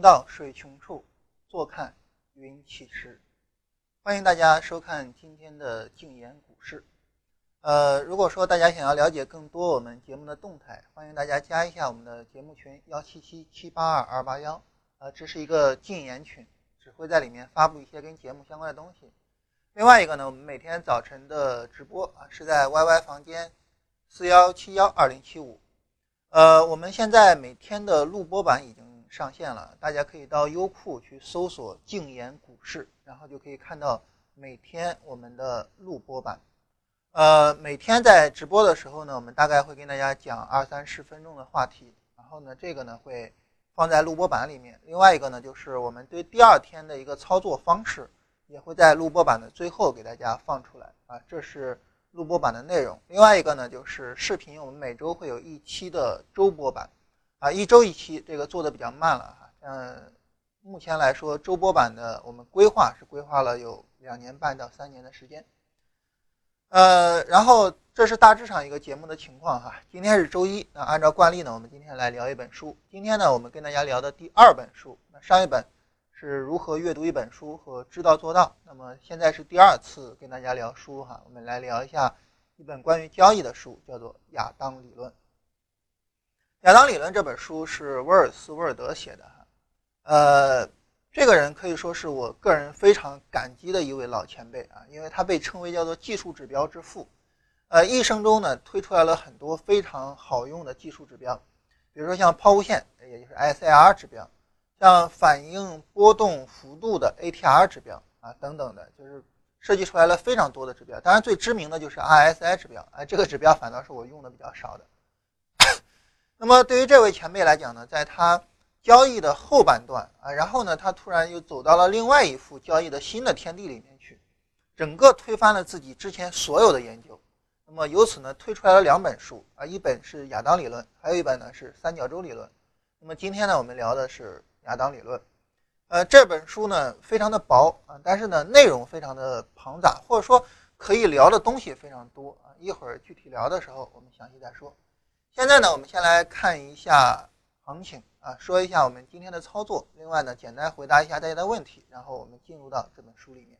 到水穷处，坐看云起时。欢迎大家收看今天的静言股市。呃，如果说大家想要了解更多我们节目的动态，欢迎大家加一下我们的节目群幺七七七八二二八幺。呃，这是一个禁言群，只会在里面发布一些跟节目相关的东西。另外一个呢，我们每天早晨的直播啊，是在 YY 房间四幺七幺二零七五。呃，我们现在每天的录播版已经上线了，大家可以到优酷去搜索“静言股市”，然后就可以看到每天我们的录播版。呃，每天在直播的时候呢，我们大概会跟大家讲二三十分钟的话题，然后呢，这个呢会放在录播版里面。另外一个呢，就是我们对第二天的一个操作方式，也会在录播版的最后给大家放出来啊，这是。录播版的内容，另外一个呢就是视频，我们每周会有一期的周播版，啊，一周一期，这个做的比较慢了哈。嗯，目前来说，周播版的我们规划是规划了有两年半到三年的时间。呃，然后这是大致上一个节目的情况哈。今天是周一，那按照惯例呢，我们今天来聊一本书。今天呢，我们跟大家聊的第二本书，那上一本。是如何阅读一本书和知道做到。那么现在是第二次跟大家聊书哈，我们来聊一下一本关于交易的书，叫做《亚当理论》。《亚当理论》这本书是威尔斯·威尔德写的哈，呃，这个人可以说是我个人非常感激的一位老前辈啊，因为他被称为叫做技术指标之父，呃，一生中呢推出来了很多非常好用的技术指标，比如说像抛物线，也就是 SIR 指标。像反应波动幅度的 ATR 指标啊等等的，就是设计出来了非常多的指标。当然最知名的就是 RSI 指标，哎，这个指标反倒是我用的比较少的。那么对于这位前辈来讲呢，在他交易的后半段啊，然后呢，他突然又走到了另外一幅交易的新的天地里面去，整个推翻了自己之前所有的研究。那么由此呢，推出来了两本书啊，一本是亚当理论，还有一本呢是三角洲理论。那么今天呢，我们聊的是。亚当理论，呃，这本书呢非常的薄啊，但是呢内容非常的庞杂，或者说可以聊的东西非常多啊。一会儿具体聊的时候，我们详细再说。现在呢，我们先来看一下行情啊，说一下我们今天的操作。另外呢，简单回答一下大家的问题，然后我们进入到这本书里面。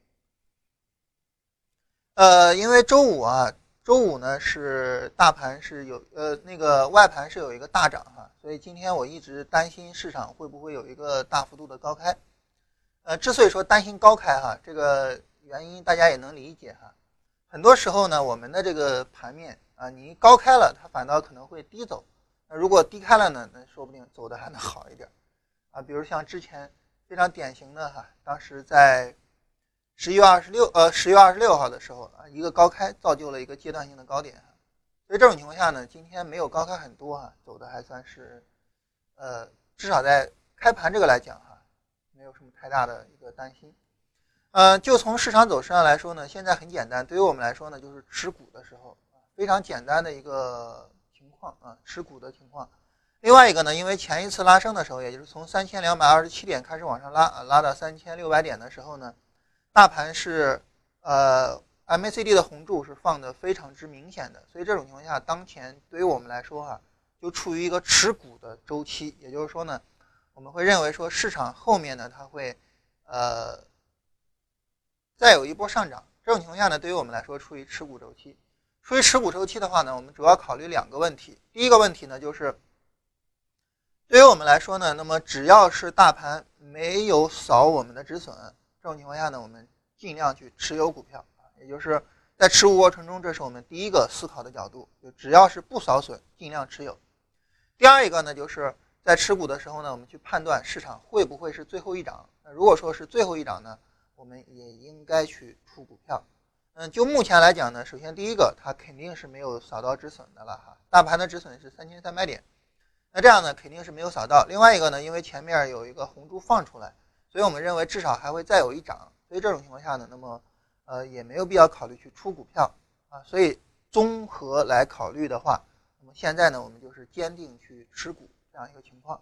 呃，因为周五啊。周五呢是大盘是有呃那个外盘是有一个大涨哈，所以今天我一直担心市场会不会有一个大幅度的高开，呃，之所以说担心高开哈，这个原因大家也能理解哈。很多时候呢，我们的这个盘面啊，你高开了，它反倒可能会低走；那如果低开了呢，那说不定走的还能好一点啊。比如像之前非常典型的哈，当时在。十一月二十六，呃，十月二十六号的时候啊，一个高开造就了一个阶段性的高点，所以这种情况下呢，今天没有高开很多啊，走的还算是，呃，至少在开盘这个来讲哈，没有什么太大的一个担心。呃，就从市场走势上来说呢，现在很简单，对于我们来说呢，就是持股的时候非常简单的一个情况啊，持股的情况。另外一个呢，因为前一次拉升的时候，也就是从三千两百二十七点开始往上拉啊，拉到三千六百点的时候呢。大盘是，呃，MACD 的红柱是放的非常之明显的，所以这种情况下，当前对于我们来说哈，就处于一个持股的周期，也就是说呢，我们会认为说市场后面呢，它会，呃，再有一波上涨。这种情况下呢，对于我们来说处于持股周期。对于持股周期的话呢，我们主要考虑两个问题。第一个问题呢，就是对于我们来说呢，那么只要是大盘没有扫我们的止损。这种情况下呢，我们尽量去持有股票，也就是在持股过程中，这是我们第一个思考的角度，就只要是不扫损，尽量持有。第二一个呢，就是在持股的时候呢，我们去判断市场会不会是最后一涨。那如果说是最后一涨呢，我们也应该去出股票。嗯，就目前来讲呢，首先第一个，它肯定是没有扫到止损的了哈，大盘的止损是三千三百点，那这样呢肯定是没有扫到。另外一个呢，因为前面有一个红柱放出来。所以我们认为至少还会再有一涨，所以这种情况下呢，那么呃也没有必要考虑去出股票啊。所以综合来考虑的话，那么现在呢，我们就是坚定去持股这样一个情况。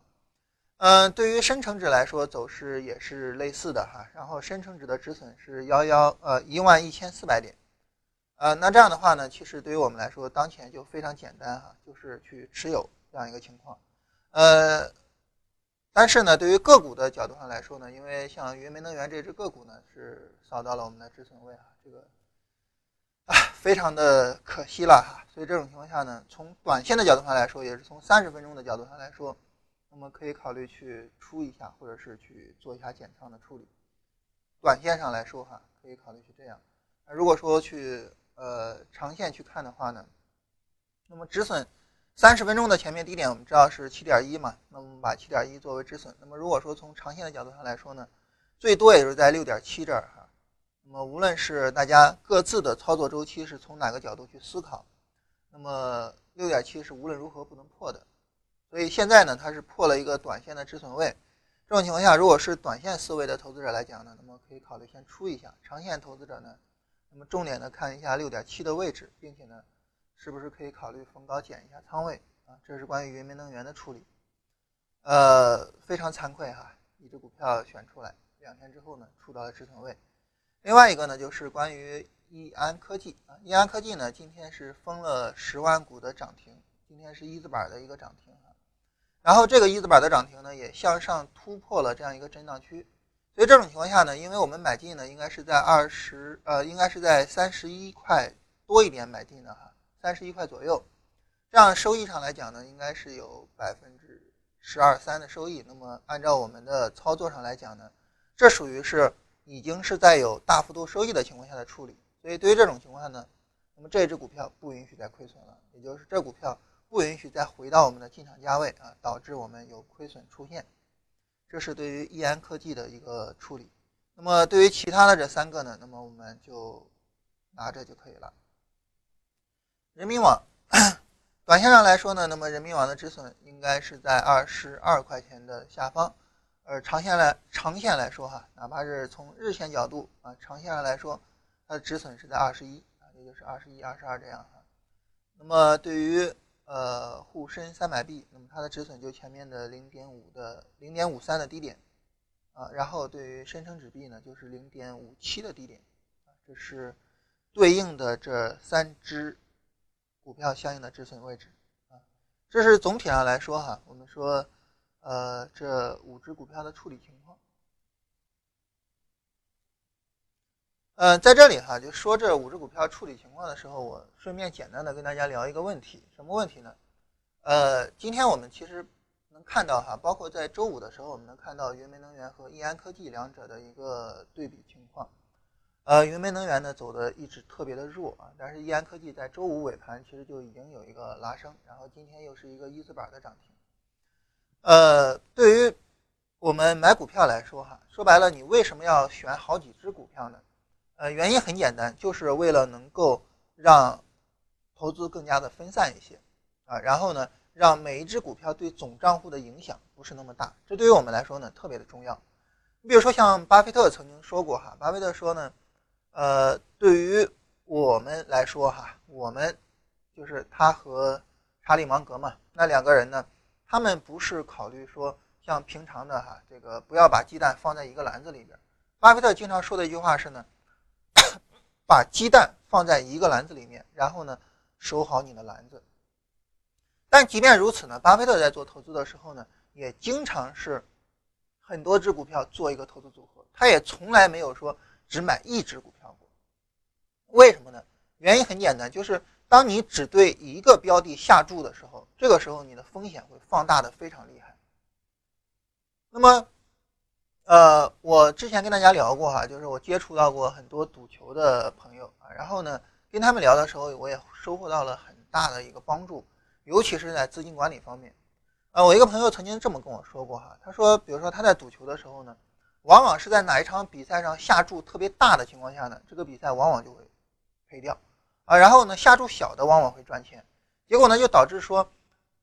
嗯，对于深成指来说，走势也是类似的哈。然后深成指的止损是幺幺呃一万一千四百点，呃那这样的话呢，其实对于我们来说，当前就非常简单哈，就是去持有这样一个情况，呃。但是呢，对于个股的角度上来说呢，因为像云煤能源这只个股呢是扫到了我们的止损位啊，这个啊非常的可惜了哈。所以这种情况下呢，从短线的角度上来说，也是从三十分钟的角度上来说，那么可以考虑去出一下，或者是去做一下减仓的处理。短线上来说哈，可以考虑去这样。那如果说去呃长线去看的话呢，那么止损。三十分钟的前面低点我们知道是七点一嘛，那我们把七点一作为止损。那么如果说从长线的角度上来说呢，最多也就是在六点七这儿哈。那么无论是大家各自的操作周期是从哪个角度去思考，那么六点七是无论如何不能破的。所以现在呢，它是破了一个短线的止损位。这种情况下，如果是短线思维的投资者来讲呢，那么可以考虑先出一下。长线投资者呢，那么重点的看一下六点七的位置，并且呢。是不是可以考虑逢高减一下仓位啊？这是关于云煤能源的处理。呃，非常惭愧哈，一只股票选出来，两天之后呢，出到了止损位。另外一个呢，就是关于易安科技啊，易安科技呢，今天是封了十万股的涨停，今天是一字板的一个涨停。然后这个一字板的涨停呢，也向上突破了这样一个震荡区。所以这种情况下呢，因为我们买进呢，应该是在二十呃，应该是在三十一块多一点买进的哈。三十一块左右，这样收益上来讲呢，应该是有百分之十二三的收益。那么按照我们的操作上来讲呢，这属于是已经是在有大幅度收益的情况下的处理。所以对于这种情况下呢，那么这只股票不允许再亏损了，也就是这股票不允许再回到我们的进场价位啊，导致我们有亏损出现。这是对于易安科技的一个处理。那么对于其他的这三个呢，那么我们就拿着就可以了。人民网，短线上来说呢，那么人民网的止损应该是在二十二块钱的下方，而长线来长线来说哈，哪怕是从日线角度啊，长线上来说，它的止损是在二十一啊，也就是二十一、二十二这样哈。那么对于呃沪深三百 B，那么它的止损就前面的零点五的零点五三的低点啊，然后对于深成指 B 呢，就是零点五七的低点啊，这是对应的这三只。股票相应的止损位置啊，这是总体上来说哈，我们说呃这五只股票的处理情况。呃，在这里哈就说这五只股票处理情况的时候，我顺便简单的跟大家聊一个问题，什么问题呢？呃，今天我们其实能看到哈，包括在周五的时候，我们能看到云煤能源和易安科技两者的一个对比情况。呃，云煤能源呢走的一直特别的弱啊，但是易安科技在周五尾盘其实就已经有一个拉升，然后今天又是一个一字板的涨停。呃，对于我们买股票来说哈，说白了，你为什么要选好几只股票呢？呃，原因很简单，就是为了能够让投资更加的分散一些啊，然后呢，让每一只股票对总账户的影响不是那么大，这对于我们来说呢特别的重要。你比如说像巴菲特曾经说过哈，巴菲特说呢。呃，对于我们来说哈，我们就是他和查理芒格嘛，那两个人呢，他们不是考虑说像平常的哈，这个不要把鸡蛋放在一个篮子里边。巴菲特经常说的一句话是呢，把鸡蛋放在一个篮子里面，然后呢，守好你的篮子。但即便如此呢，巴菲特在做投资的时候呢，也经常是很多只股票做一个投资组合，他也从来没有说。只买一只股票过，为什么呢？原因很简单，就是当你只对一个标的下注的时候，这个时候你的风险会放大的非常厉害。那么，呃，我之前跟大家聊过哈，就是我接触到过很多赌球的朋友啊，然后呢，跟他们聊的时候，我也收获到了很大的一个帮助，尤其是在资金管理方面。呃，我一个朋友曾经这么跟我说过哈，他说，比如说他在赌球的时候呢。往往是在哪一场比赛上下注特别大的情况下呢，这个比赛往往就会赔掉啊。然后呢，下注小的往往会赚钱，结果呢就导致说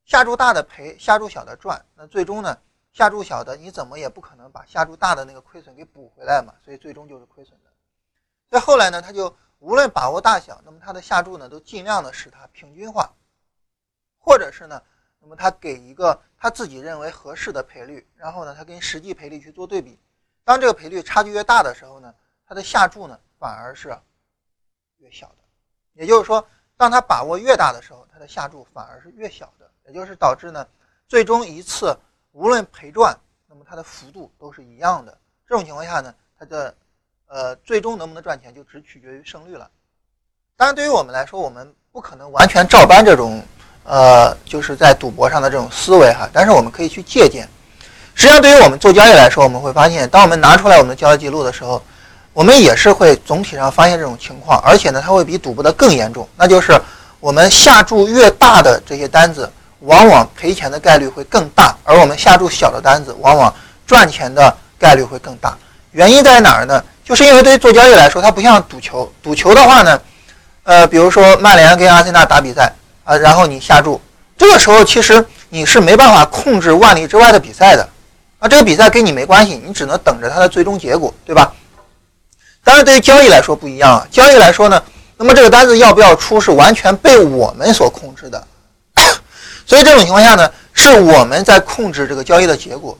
下注大的赔，下注小的赚。那最终呢，下注小的你怎么也不可能把下注大的那个亏损给补回来嘛，所以最终就是亏损的。再后来呢，他就无论把握大小，那么他的下注呢都尽量的使它平均化，或者是呢，那么他给一个他自己认为合适的赔率，然后呢，他跟实际赔率去做对比。当这个赔率差距越大的时候呢，它的下注呢反而是越小的，也就是说，当他把握越大的时候，他的下注反而是越小的，也就是导致呢，最终一次无论赔赚，那么它的幅度都是一样的。这种情况下呢，它的呃最终能不能赚钱就只取决于胜率了。当然，对于我们来说，我们不可能完全照搬这种呃就是在赌博上的这种思维哈，但是我们可以去借鉴。实际上，对于我们做交易来说，我们会发现，当我们拿出来我们的交易记录的时候，我们也是会总体上发现这种情况，而且呢，它会比赌博的更严重。那就是我们下注越大的这些单子，往往赔钱的概率会更大，而我们下注小的单子，往往赚钱的概率会更大。原因在哪儿呢？就是因为对于做交易来说，它不像赌球。赌球的话呢，呃，比如说曼联跟阿森纳打比赛啊，然后你下注，这个时候其实你是没办法控制万里之外的比赛的。啊，这个比赛跟你没关系，你只能等着它的最终结果，对吧？当然，对于交易来说不一样啊。交易来说呢，那么这个单子要不要出是完全被我们所控制的，所以这种情况下呢，是我们在控制这个交易的结果。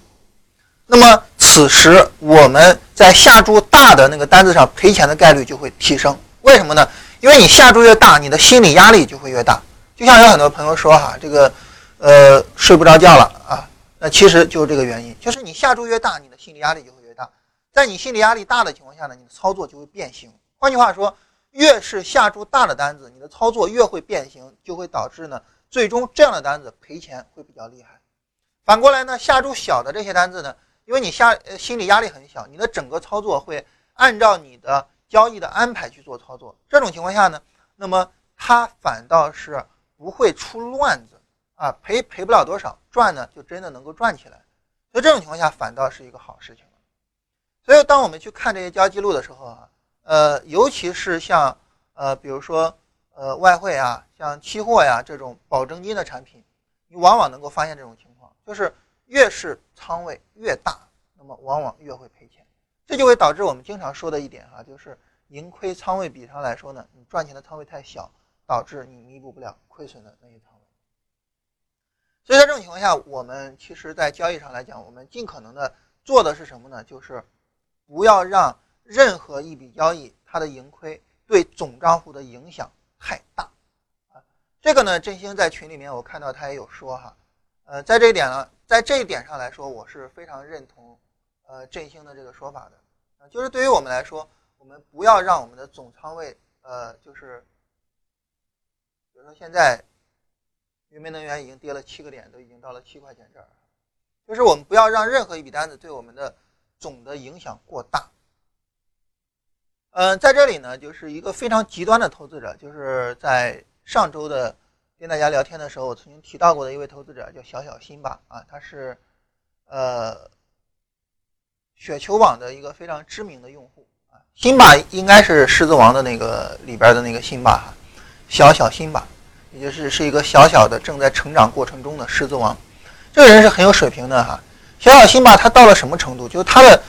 那么此时我们在下注大的那个单子上赔钱的概率就会提升。为什么呢？因为你下注越大，你的心理压力就会越大。就像有很多朋友说哈，这个呃睡不着觉了啊。那其实就是这个原因，就是你下注越大，你的心理压力就会越大。在你心理压力大的情况下呢，你的操作就会变形。换句话说，越是下注大的单子，你的操作越会变形，就会导致呢，最终这样的单子赔钱会比较厉害。反过来呢，下注小的这些单子呢，因为你下呃心理压力很小，你的整个操作会按照你的交易的安排去做操作。这种情况下呢，那么它反倒是不会出乱子。啊，赔赔不了多少，赚呢就真的能够赚起来，所以这种情况下反倒是一个好事情。所以当我们去看这些交易记录的时候啊，呃，尤其是像呃，比如说呃外汇啊，像期货呀这种保证金的产品，你往往能够发现这种情况，就是越是仓位越大，那么往往越会赔钱。这就会导致我们经常说的一点哈，就是盈亏仓位比上来说呢，你赚钱的仓位太小，导致你弥补不了亏损的那些仓位。所以在这种情况下，我们其实，在交易上来讲，我们尽可能的做的是什么呢？就是不要让任何一笔交易它的盈亏对总账户的影响太大啊。这个呢，振兴在群里面我看到他也有说哈，呃，在这一点呢，在这一点上来说，我是非常认同呃振兴的这个说法的啊，就是对于我们来说，我们不要让我们的总仓位呃，就是比如说现在。云煤能源已经跌了七个点，都已经到了七块钱这儿。就是我们不要让任何一笔单子对我们的总的影响过大。嗯，在这里呢，就是一个非常极端的投资者，就是在上周的跟大家聊天的时候，我曾经提到过的一位投资者叫小小辛巴啊，他是呃雪球网的一个非常知名的用户啊。辛巴应该是狮子王的那个里边的那个辛巴哈，小小辛巴。也就是是一个小小的正在成长过程中的狮子王，这个人是很有水平的哈。小小辛巴他到了什么程度？就是他的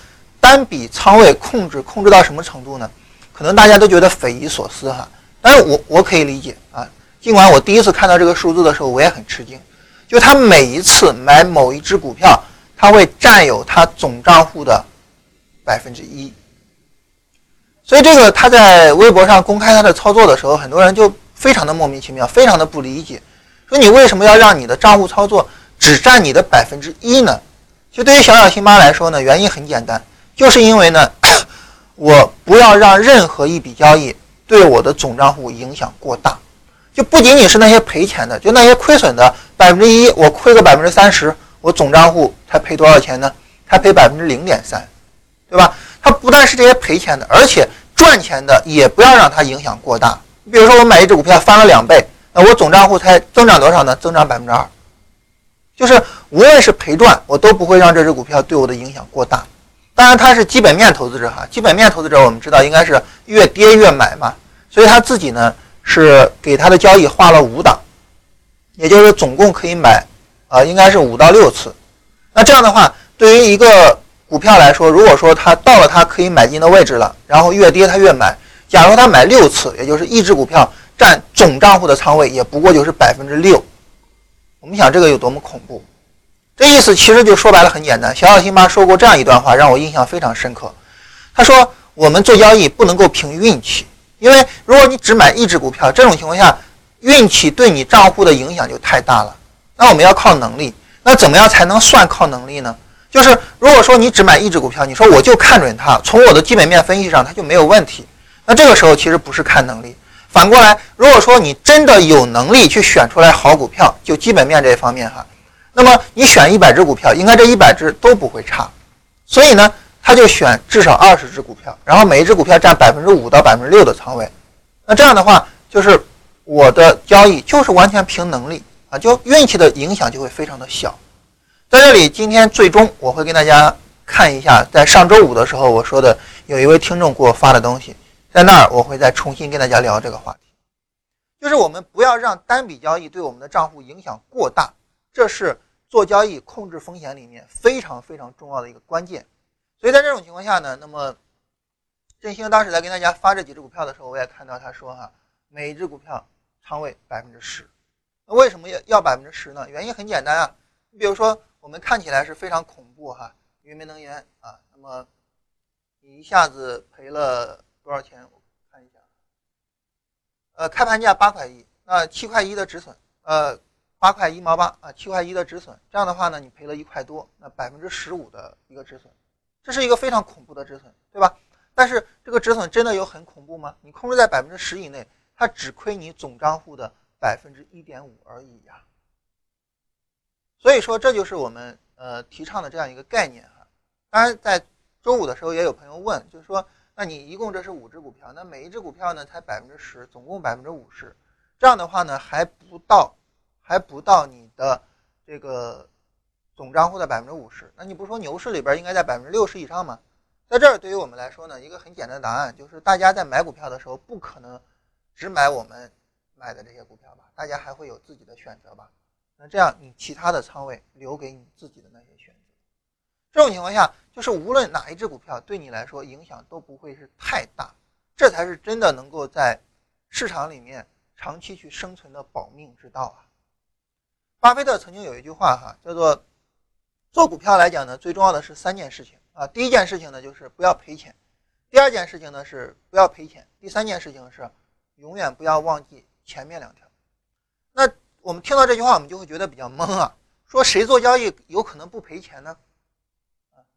单笔仓位控制控制到什么程度呢？可能大家都觉得匪夷所思哈。但是我我可以理解啊。尽管我第一次看到这个数字的时候，我也很吃惊。就他每一次买某一只股票，他会占有他总账户的百分之一。所以这个他在微博上公开他的操作的时候，很多人就。非常的莫名其妙，非常的不理解，说你为什么要让你的账户操作只占你的百分之一呢？就对于小小辛巴来说呢，原因很简单，就是因为呢，我不要让任何一笔交易对我的总账户影响过大，就不仅仅是那些赔钱的，就那些亏损的百分之一，我亏个百分之三十，我总账户才赔多少钱呢？才赔百分之零点三，对吧？它不但是这些赔钱的，而且赚钱的也不要让它影响过大。你比如说我买一只股票翻了两倍，那我总账户才增长多少呢？增长百分之二。就是无论是赔赚，我都不会让这只股票对我的影响过大。当然他是基本面投资者哈，基本面投资者我们知道应该是越跌越买嘛，所以他自己呢是给他的交易画了五档，也就是总共可以买啊，应该是五到六次。那这样的话，对于一个股票来说，如果说它到了它可以买进的位置了，然后越跌它越买。假如他买六次，也就是一只股票占总账户的仓位也不过就是百分之六，我们想这个有多么恐怖？这意思其实就说白了很简单。小小辛巴说过这样一段话，让我印象非常深刻。他说：“我们做交易不能够凭运气，因为如果你只买一只股票，这种情况下运气对你账户的影响就太大了。那我们要靠能力。那怎么样才能算靠能力呢？就是如果说你只买一只股票，你说我就看准它，从我的基本面分析上它就没有问题，那这个时候其实不是看能力。反过来，如果说你真的有能力去选出来好股票，就基本面这一方面哈，那么你选一百只股票，应该这一百只都不会差。所以呢，他就选至少二十只股票，然后每一只股票占百分之五到百分之六的仓位。那这样的话，就是我的交易就是完全凭能力啊，就运气的影响就会非常的小。在这里，今天最终我会跟大家看一下，在上周五的时候我说的，有一位听众给我发的东西。在那儿，我会再重新跟大家聊这个话题，就是我们不要让单笔交易对我们的账户影响过大，这是做交易控制风险里面非常非常重要的一个关键。所以在这种情况下呢，那么振兴当时在跟大家发这几只股票的时候，我也看到他说哈，每一只股票仓位百分之十。那为什么要要百分之十呢？原因很简单啊，你比如说我们看起来是非常恐怖哈，云煤能源啊，那么你一下子赔了。多少钱？我看一下，呃，开盘价八块一，那七块一的止损，呃，八块一毛八啊，七块一的止损，这样的话呢，你赔了一块多，那百分之十五的一个止损，这是一个非常恐怖的止损，对吧？但是这个止损真的有很恐怖吗？你控制在百分之十以内，它只亏你总账户的百分之一点五而已呀。所以说，这就是我们呃提倡的这样一个概念哈。当然，在周五的时候也有朋友问，就是说。那你一共这是五只股票，那每一只股票呢才百分之十，总共百分之五十，这样的话呢还不到，还不到你的这个总账户的百分之五十。那你不是说牛市里边应该在百分之六十以上吗？在这儿对于我们来说呢，一个很简单的答案就是大家在买股票的时候不可能只买我们买的这些股票吧，大家还会有自己的选择吧？那这样你其他的仓位留给你自己的那些选择。这种情况下，就是无论哪一只股票对你来说影响都不会是太大，这才是真的能够在市场里面长期去生存的保命之道啊！巴菲特曾经有一句话哈，叫做做股票来讲呢，最重要的是三件事情啊。第一件事情呢，就是不要赔钱；第二件事情呢，是不要赔钱；第三件事情是永远不要忘记前面两条。那我们听到这句话，我们就会觉得比较懵啊，说谁做交易有可能不赔钱呢？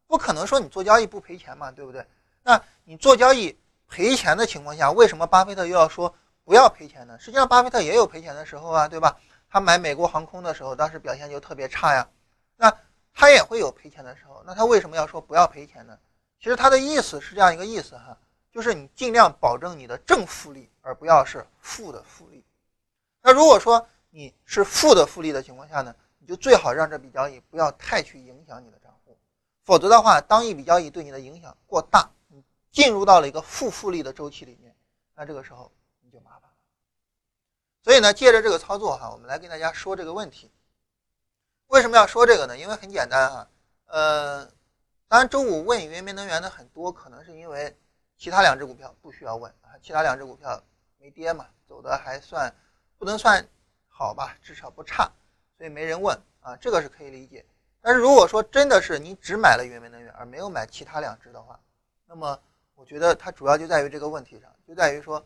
不可能说你做交易不赔钱嘛，对不对？那你做交易赔钱的情况下，为什么巴菲特又要说不要赔钱呢？实际上，巴菲特也有赔钱的时候啊，对吧？他买美国航空的时候，当时表现就特别差呀。那他也会有赔钱的时候，那他为什么要说不要赔钱呢？其实他的意思是这样一个意思哈，就是你尽量保证你的正复利，而不要是负的复利。那如果说你是负的复利的情况下呢，你就最好让这笔交易不要太去影响你的账户。否则的话，当一笔交易对你的影响过大，你进入到了一个负复利的周期里面，那这个时候。所以呢，借着这个操作哈，我们来跟大家说这个问题。为什么要说这个呢？因为很简单哈，呃，当然周五问云煤能源的很多，可能是因为其他两只股票不需要问啊，其他两只股票没跌嘛，走的还算不能算好吧，至少不差，所以没人问啊，这个是可以理解。但是如果说真的是你只买了云煤能源而没有买其他两只的话，那么我觉得它主要就在于这个问题上，就在于说，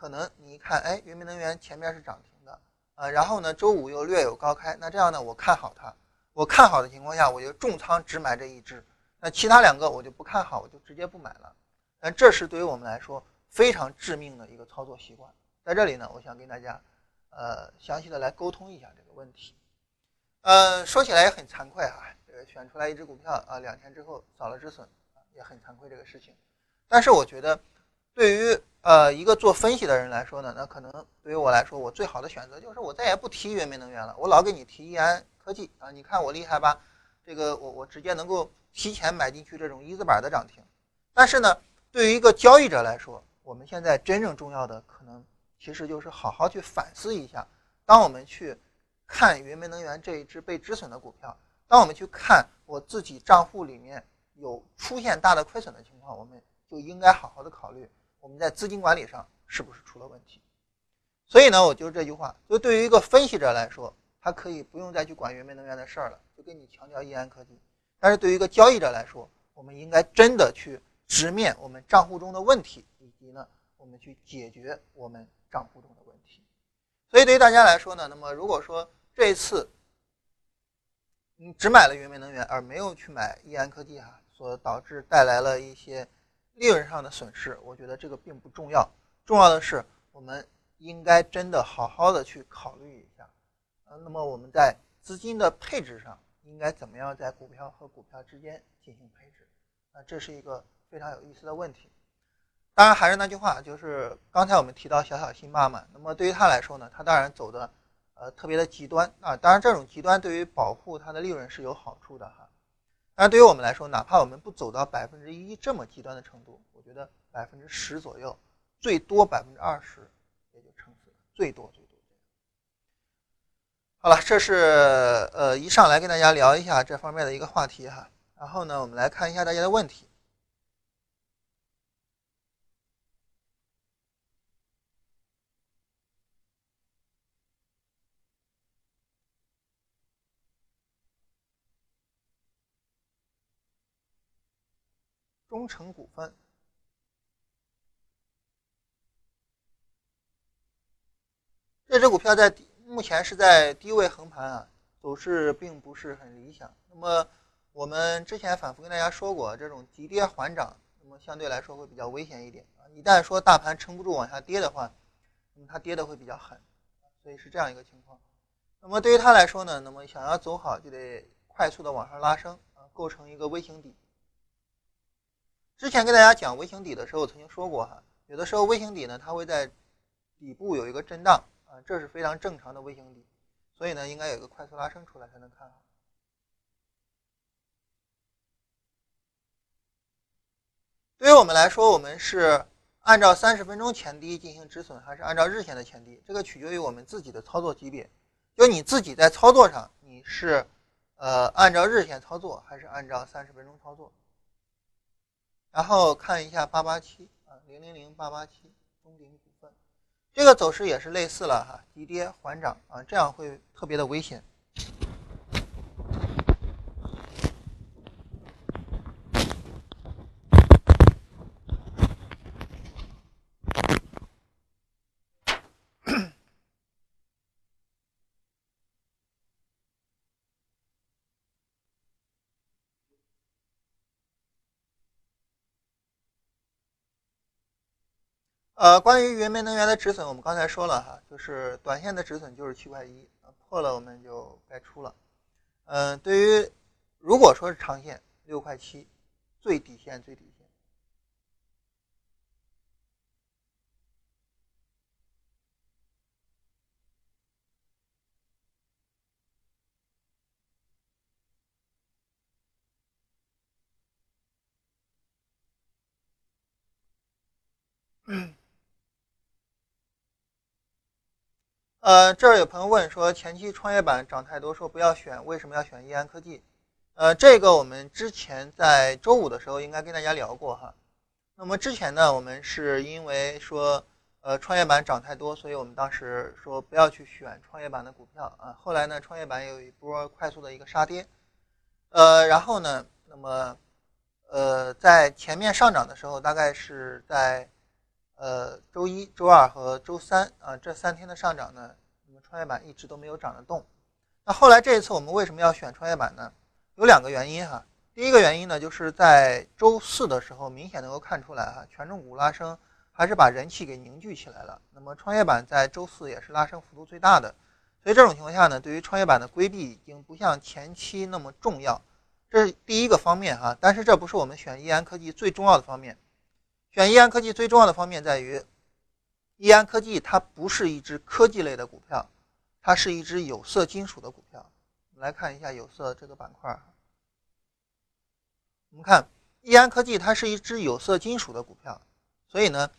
可能你一看，哎，云煤能源前面是涨停的，啊，然后呢周五又略有高开，那这样呢我看好它，我看好的情况下，我就重仓只买这一只，那其他两个我就不看好，我就直接不买了。但这是对于我们来说非常致命的一个操作习惯。在这里呢，我想跟大家，呃，详细的来沟通一下这个问题。呃，说起来也很惭愧哈，这个选出来一只股票啊，两天之后扫了止损，也很惭愧这个事情。但是我觉得，对于呃一个做分析的人来说呢，那可能对于我来说，我最好的选择就是我再也不提云煤能源了，我老给你提易安科技啊，你看我厉害吧？这个我我直接能够提前买进去这种一字板的涨停。但是呢，对于一个交易者来说，我们现在真正重要的可能其实就是好好去反思一下，当我们去。看云煤能源这一只被止损的股票，当我们去看我自己账户里面有出现大的亏损的情况，我们就应该好好的考虑我们在资金管理上是不是出了问题。所以呢，我就这句话，就对于一个分析者来说，他可以不用再去管云煤能源的事儿了，就跟你强调易安科技。但是对于一个交易者来说，我们应该真的去直面我们账户中的问题，以及呢，我们去解决我们账户中的问题。所以对于大家来说呢，那么如果说这一次你只买了云煤能源而没有去买易安科技哈，所导致带来了一些利润上的损失，我觉得这个并不重要。重要的是，我们应该真的好好的去考虑一下，呃，那么我们在资金的配置上应该怎么样在股票和股票之间进行配置？啊，这是一个非常有意思的问题。当然还是那句话，就是刚才我们提到小小新妈妈，那么对于他来说呢，他当然走的呃特别的极端啊。当然这种极端对于保护他的利润是有好处的哈。那对于我们来说，哪怕我们不走到百分之一这么极端的程度，我觉得百分之十左右，最多百分之二十也就撑死了，最多最多。好了，这是呃一上来跟大家聊一下这方面的一个话题哈。然后呢，我们来看一下大家的问题。中成股份，这只股票在目前是在低位横盘啊，走势并不是很理想。那么我们之前反复跟大家说过，这种急跌缓涨，那么相对来说会比较危险一点啊。一旦说大盘撑不住往下跌的话，那么它跌的会比较狠，所以是这样一个情况。那么对于它来说呢，那么想要走好，就得快速的往上拉升啊，构成一个微型底。之前跟大家讲微型底的时候，我曾经说过哈，有的时候微型底呢，它会在底部有一个震荡啊，这是非常正常的微型底，所以呢，应该有一个快速拉升出来才能看好。对于我们来说，我们是按照三十分钟前低进行止损，还是按照日线的前低？这个取决于我们自己的操作级别，就你自己在操作上，你是呃按照日线操作，还是按照三十分钟操作？然后看一下八八七啊，零零零八八七中鼎股份，这个走势也是类似了哈，急跌缓涨啊，这样会特别的危险。呃，关于云煤能源的止损，我们刚才说了哈，就是短线的止损就是七块一，破了我们就该出了。嗯，对于如果说是长线六块七，最底线最底线。嗯。呃，这儿有朋友问说，前期创业板涨太多，说不要选，为什么要选易安科技？呃，这个我们之前在周五的时候应该跟大家聊过哈。那么之前呢，我们是因为说，呃，创业板涨太多，所以我们当时说不要去选创业板的股票啊。后来呢，创业板有一波快速的一个杀跌，呃，然后呢，那么，呃，在前面上涨的时候，大概是在。呃，周一周二和周三啊，这三天的上涨呢，那么创业板一直都没有涨得动。那后来这一次我们为什么要选创业板呢？有两个原因哈。第一个原因呢，就是在周四的时候，明显能够看出来哈，权重股拉升还是把人气给凝聚起来了。那么创业板在周四也是拉升幅度最大的，所以这种情况下呢，对于创业板的规避已经不像前期那么重要，这是第一个方面哈。但是这不是我们选易安科技最重要的方面。选易安科技最重要的方面在于，易安科技它不是一只科技类的股票，它是一只有色金属的股票。我们来看一下有色这个板块。我们看易安科技它是一只有色金属的股票，所以呢，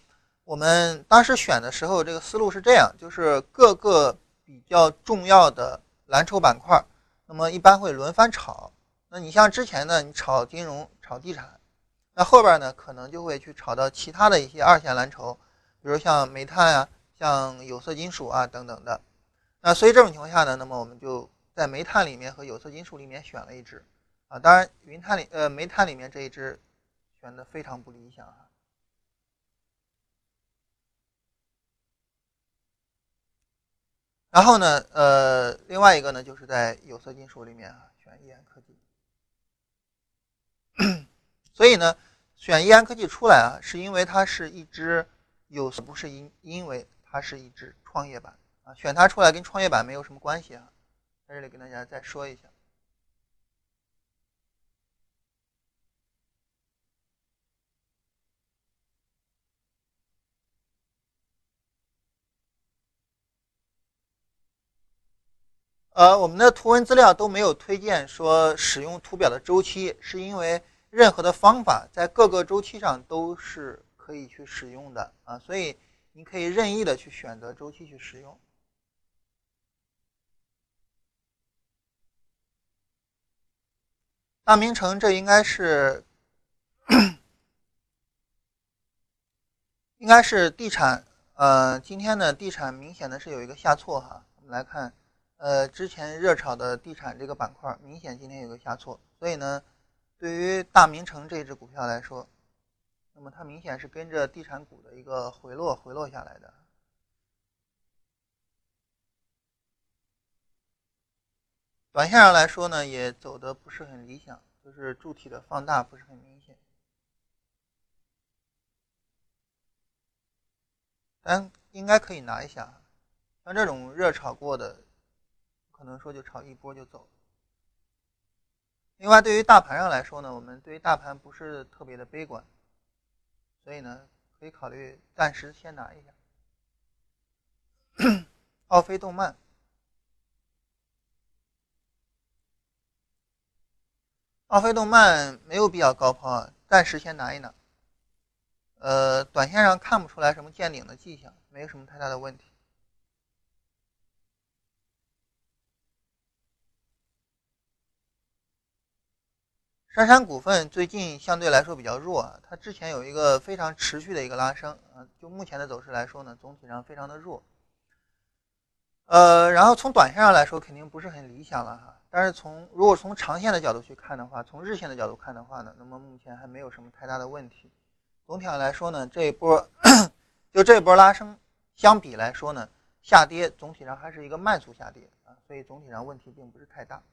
我们当时选的时候这个思路是这样，就是各个比较重要的蓝筹板块，那么一般会轮番炒。那你像之前呢，你炒金融、炒地产。那后边呢，可能就会去炒到其他的一些二线蓝筹，比如像煤炭啊、像有色金属啊等等的。那所以这种情况下呢，那么我们就在煤炭里面和有色金属里面选了一只啊。当然，云碳里呃煤炭里面这一只选的非常不理想啊。然后呢，呃，另外一个呢，就是在有色金属里面啊选选易安科技。所以呢，选易安科技出来啊，是因为它是一只有，不是因因为它是一只创业板啊，选它出来跟创业板没有什么关系啊，在这里跟大家再说一下。呃，我们的图文资料都没有推荐说使用图表的周期，是因为任何的方法在各个周期上都是可以去使用的啊，所以你可以任意的去选择周期去使用。大明城，这应该是应该是地产，呃，今天的地产明显的是有一个下挫哈，我们来看。呃，之前热炒的地产这个板块明显今天有个下挫，所以呢，对于大明城这只股票来说，那么它明显是跟着地产股的一个回落回落下来的。短线上来说呢，也走的不是很理想，就是柱体的放大不是很明显，但应该可以拿一下，像这种热炒过的。可能说就炒一波就走。另外，对于大盘上来说呢，我们对于大盘不是特别的悲观，所以呢，可以考虑暂时先拿一下。奥飞动漫，奥飞动漫没有必要高抛，暂时先拿一拿。呃，短线上看不出来什么见顶的迹象，没有什么太大的问题。杉杉股份最近相对来说比较弱啊，它之前有一个非常持续的一个拉升，啊，就目前的走势来说呢，总体上非常的弱。呃，然后从短线上来说肯定不是很理想了哈，但是从如果从长线的角度去看的话，从日线的角度看的话呢，那么目前还没有什么太大的问题。总体上来说呢，这一波 就这一波拉升相比来说呢，下跌总体上还是一个慢速下跌啊，所以总体上问题并不是太大。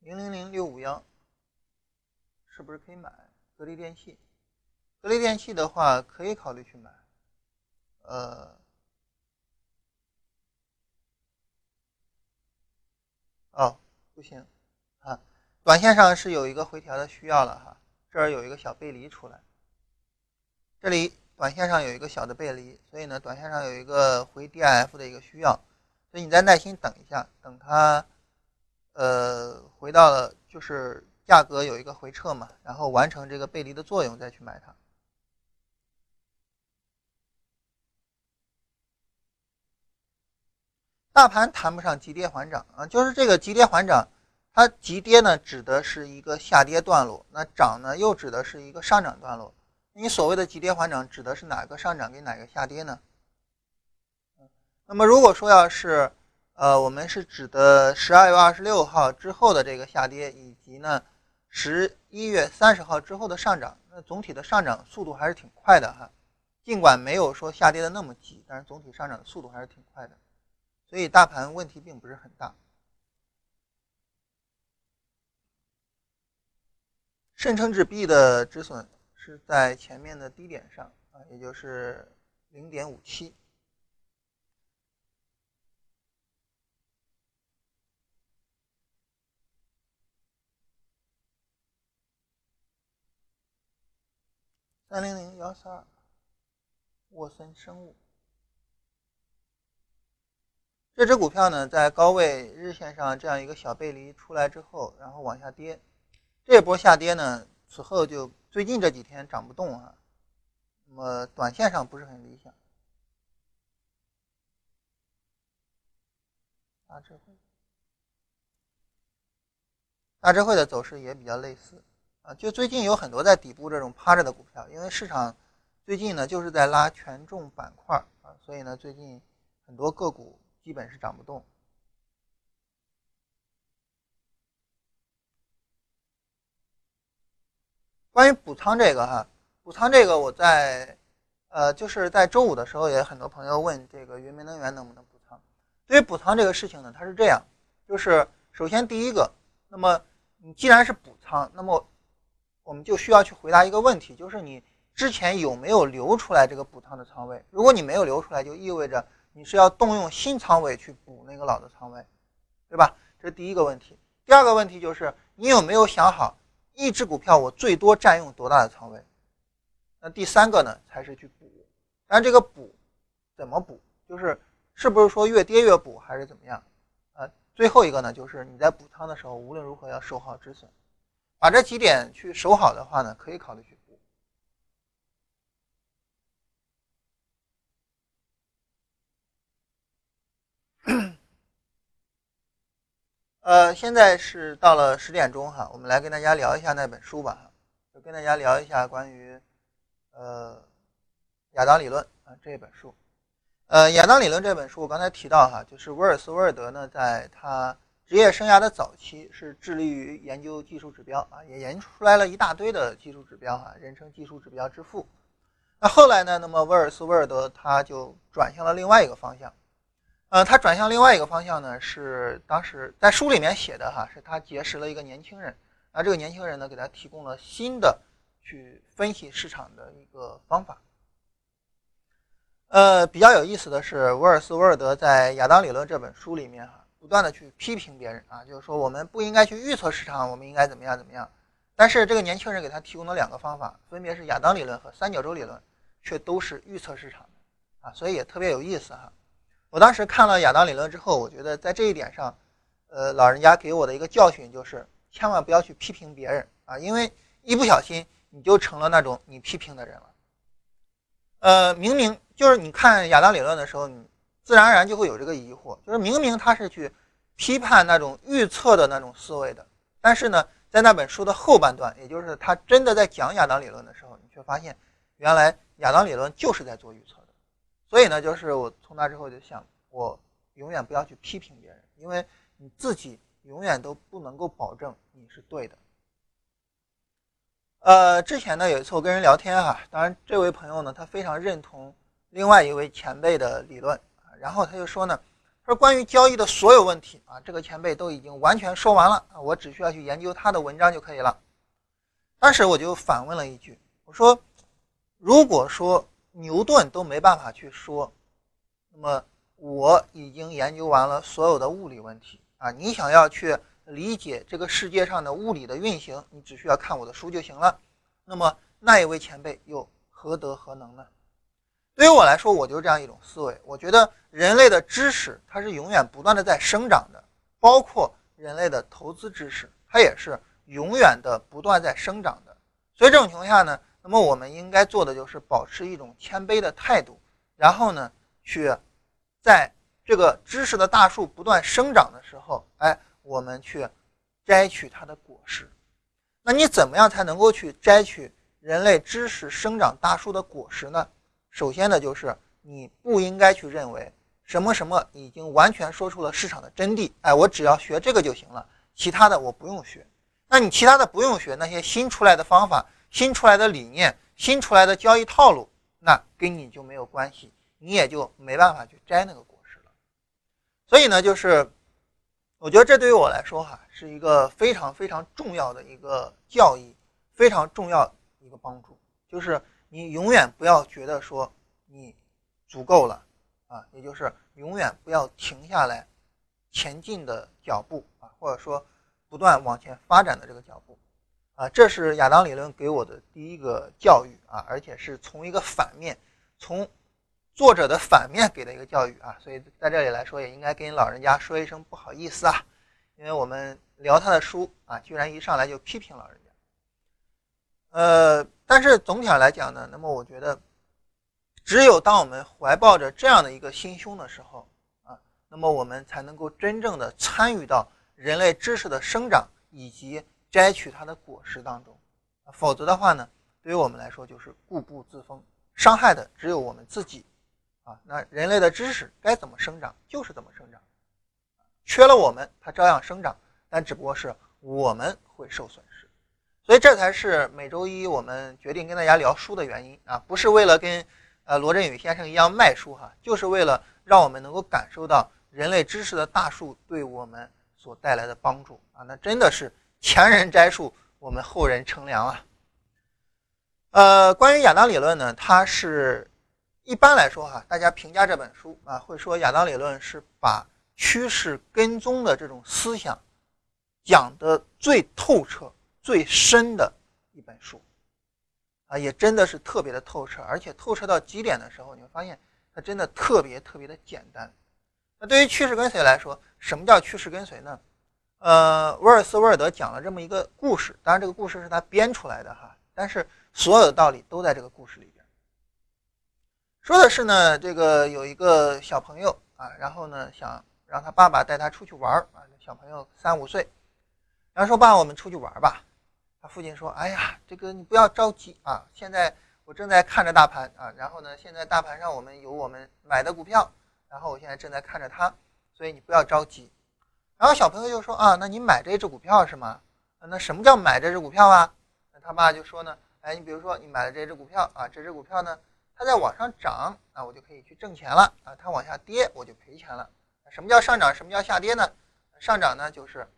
零零零六五幺，是不是可以买？格力电器，格力电器的话可以考虑去买。呃，哦，不行，啊，短线上是有一个回调的需要了哈，这儿有一个小背离出来，这里短线上有一个小的背离，所以呢，短线上有一个回 DIF 的一个需要，所以你再耐心等一下，等它。呃，回到了就是价格有一个回撤嘛，然后完成这个背离的作用再去买它。大盘谈不上急跌缓涨啊，就是这个急跌缓涨，它急跌呢指的是一个下跌段落，那涨呢又指的是一个上涨段落。你所谓的急跌缓涨指的是哪个上涨跟哪个下跌呢？那么如果说要是。呃，我们是指的十二月二十六号之后的这个下跌，以及呢十一月三十号之后的上涨。那总体的上涨速度还是挺快的哈，尽管没有说下跌的那么急，但是总体上涨的速度还是挺快的，所以大盘问题并不是很大。深成指 B 的止损是在前面的低点上啊，也就是零点五七。三零零幺四二，沃森生物这只股票呢，在高位日线上这样一个小背离出来之后，然后往下跌，这波下跌呢，此后就最近这几天涨不动啊，那么短线上不是很理想。大智慧，大智慧的走势也比较类似。就最近有很多在底部这种趴着的股票，因为市场最近呢就是在拉权重板块啊，所以呢最近很多个股基本是涨不动。关于补仓这个哈，补仓这个我在呃就是在周五的时候也很多朋友问这个云明能源能不能补仓，对于补仓这个事情呢，它是这样，就是首先第一个，那么你既然是补仓，那么我们就需要去回答一个问题，就是你之前有没有留出来这个补仓的仓位？如果你没有留出来，就意味着你是要动用新仓位去补那个老的仓位，对吧？这是第一个问题。第二个问题就是你有没有想好，一只股票我最多占用多大的仓位？那第三个呢，才是去补。但这个补怎么补？就是是不是说越跌越补，还是怎么样？啊，最后一个呢，就是你在补仓的时候，无论如何要守好止损。把这几点去守好的话呢，可以考虑去补。呃，现在是到了十点钟哈，我们来跟大家聊一下那本书吧，就跟大家聊一下关于呃亚当理论啊这本书。呃，亚当理论这本书我刚才提到哈，就是威尔斯威尔德呢，在他。职业生涯的早期是致力于研究技术指标啊，也研究出来了一大堆的技术指标啊，人称技术指标之父。那后来呢？那么威尔斯威尔德他就转向了另外一个方向。呃，他转向另外一个方向呢，是当时在书里面写的哈，是他结识了一个年轻人。那这个年轻人呢，给他提供了新的去分析市场的一个方法。呃，比较有意思的是，威尔斯威尔德在《亚当理论》这本书里面哈。不断的去批评别人啊，就是说我们不应该去预测市场，我们应该怎么样怎么样。但是这个年轻人给他提供了两个方法，分别是亚当理论和三角洲理论，却都是预测市场的啊，所以也特别有意思哈。我当时看了亚当理论之后，我觉得在这一点上，呃，老人家给我的一个教训就是，千万不要去批评别人啊，因为一不小心你就成了那种你批评的人了。呃，明明就是你看亚当理论的时候，你。自然而然就会有这个疑惑，就是明明他是去批判那种预测的那种思维的，但是呢，在那本书的后半段，也就是他真的在讲亚当理论的时候，你却发现原来亚当理论就是在做预测的。所以呢，就是我从那之后就想，我永远不要去批评别人，因为你自己永远都不能够保证你是对的。呃，之前呢有一次我跟人聊天哈，当然这位朋友呢他非常认同另外一位前辈的理论。然后他就说呢，说关于交易的所有问题啊，这个前辈都已经完全说完了啊，我只需要去研究他的文章就可以了。当时我就反问了一句，我说，如果说牛顿都没办法去说，那么我已经研究完了所有的物理问题啊，你想要去理解这个世界上的物理的运行，你只需要看我的书就行了。那么那一位前辈又何德何能呢？对于我来说，我就是这样一种思维。我觉得人类的知识它是永远不断的在生长的，包括人类的投资知识，它也是永远的不断在生长的。所以这种情况下呢，那么我们应该做的就是保持一种谦卑的态度，然后呢，去在这个知识的大树不断生长的时候，哎，我们去摘取它的果实。那你怎么样才能够去摘取人类知识生长大树的果实呢？首先呢，就是你不应该去认为什么什么已经完全说出了市场的真谛，哎，我只要学这个就行了，其他的我不用学。那你其他的不用学，那些新出来的方法、新出来的理念、新出来的交易套路，那跟你就没有关系，你也就没办法去摘那个果实了。所以呢，就是我觉得这对于我来说哈，是一个非常非常重要的一个教义，非常重要一个帮助，就是。你永远不要觉得说你足够了啊，也就是永远不要停下来前进的脚步啊，或者说不断往前发展的这个脚步。啊，这是亚当理论给我的第一个教育啊，而且是从一个反面，从作者的反面给的一个教育啊，所以在这里来说也应该跟老人家说一声不好意思啊，因为我们聊他的书啊，居然一上来就批评老人家，呃。但是总体上来讲呢，那么我觉得，只有当我们怀抱着这样的一个心胸的时候啊，那么我们才能够真正的参与到人类知识的生长以及摘取它的果实当中。否则的话呢，对于我们来说就是固步自封，伤害的只有我们自己啊。那人类的知识该怎么生长就是怎么生长，缺了我们它照样生长，但只不过是我们会受损。所以这才是每周一我们决定跟大家聊书的原因啊，不是为了跟呃罗振宇先生一样卖书哈，就是为了让我们能够感受到人类知识的大树对我们所带来的帮助啊，那真的是前人栽树，我们后人乘凉啊。呃，关于亚当理论呢，它是一般来说哈，大家评价这本书啊，会说亚当理论是把趋势跟踪的这种思想讲的最透彻、最深的一本书啊，也真的是特别的透彻，而且透彻到极点的时候，你会发现它真的特别特别的简单。那对于趋势跟随来说，什么叫趋势跟随呢？呃，威尔斯·威尔德讲了这么一个故事，当然这个故事是他编出来的哈，但是。所有的道理都在这个故事里边。说的是呢，这个有一个小朋友啊，然后呢想让他爸爸带他出去玩啊。小朋友三五岁，然后说：“爸，我们出去玩吧。”他父亲说：“哎呀，这个你不要着急啊，现在我正在看着大盘啊，然后呢，现在大盘上我们有我们买的股票，然后我现在正在看着它，所以你不要着急。”然后小朋友就说：“啊，那你买这只股票是吗？那什么叫买这只股票啊？”那他爸就说呢。哎，你比如说你买了这只股票啊，这只股票呢，它在往上涨啊，我就可以去挣钱了啊。它往下跌，我就赔钱了。什么叫上涨？什么叫下跌呢？上涨呢就是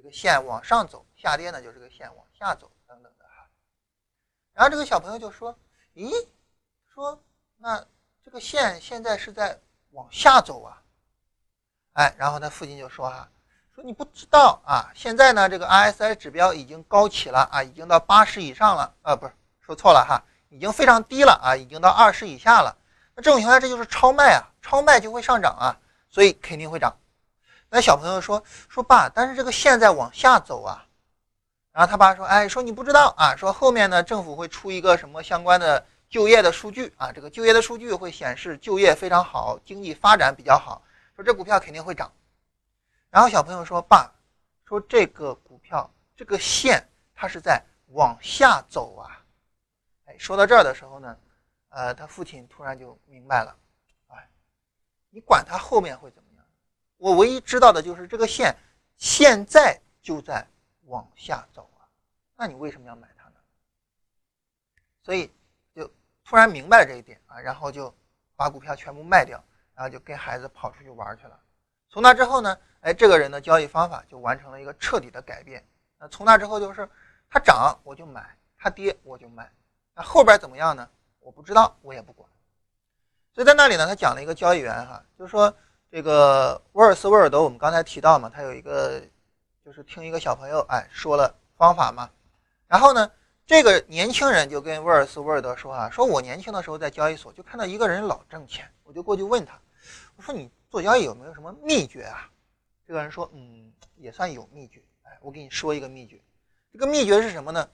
这个线往上走，下跌呢就是个线往下走等等的哈。然后这个小朋友就说：“咦，说那这个线现在是在往下走啊？”哎，然后他父亲就说：“哈。”说你不知道啊，现在呢，这个 RSI 指标已经高起了啊，已经到八十以上了啊，不是说错了哈，已经非常低了啊，已经到二十以下了。那这种情况下，这就是超卖啊，超卖就会上涨啊，所以肯定会涨。那小朋友说说爸，但是这个线在往下走啊。然后他爸说，哎，说你不知道啊，说后面呢，政府会出一个什么相关的就业的数据啊，这个就业的数据会显示就业非常好，经济发展比较好，说这股票肯定会涨。然后小朋友说：“爸，说这个股票这个线它是在往下走啊。”哎，说到这儿的时候呢，呃，他父亲突然就明白了，哎，你管它后面会怎么？我唯一知道的就是这个线现在就在往下走啊。那你为什么要买它呢？所以就突然明白了这一点啊，然后就把股票全部卖掉，然后就跟孩子跑出去玩去了。从那之后呢？哎，这个人的交易方法就完成了一个彻底的改变。那从那之后就是，它涨我就买，它跌我就卖。那后边怎么样呢？我不知道，我也不管。所以在那里呢，他讲了一个交易员哈，就是说这个沃尔斯·威尔德，我们刚才提到嘛，他有一个就是听一个小朋友哎说了方法嘛，然后呢，这个年轻人就跟沃尔斯·威尔德说啊，说我年轻的时候在交易所就看到一个人老挣钱，我就过去问他，我说你做交易有没有什么秘诀啊？这个人说：“嗯，也算有秘诀。哎，我给你说一个秘诀。这个秘诀是什么呢？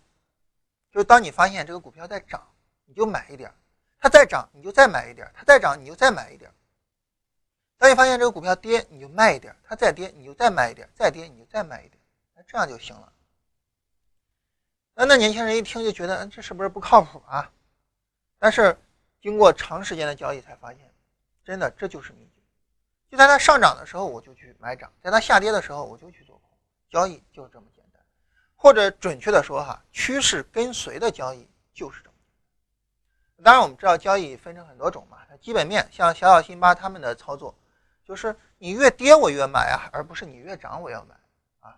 就是当你发现这个股票在涨，你就买一点；它再涨，你就再买一点；它再涨，你就再买一点。当你发现这个股票跌，你就卖一点；它再跌，你就再卖一点；再跌，你就再卖一点。那这样就行了。那那年轻人一听就觉得，这是不是不靠谱啊？但是经过长时间的交易，才发现，真的这就是秘诀。”就在它上涨的时候，我就去买涨；在它下跌的时候，我就去做空。交易就这么简单，或者准确的说，哈，趋势跟随的交易就是这么简单。当然，我们知道交易分成很多种嘛。基本面像小小辛巴他们的操作，就是你越跌我越买啊，而不是你越涨我要买啊。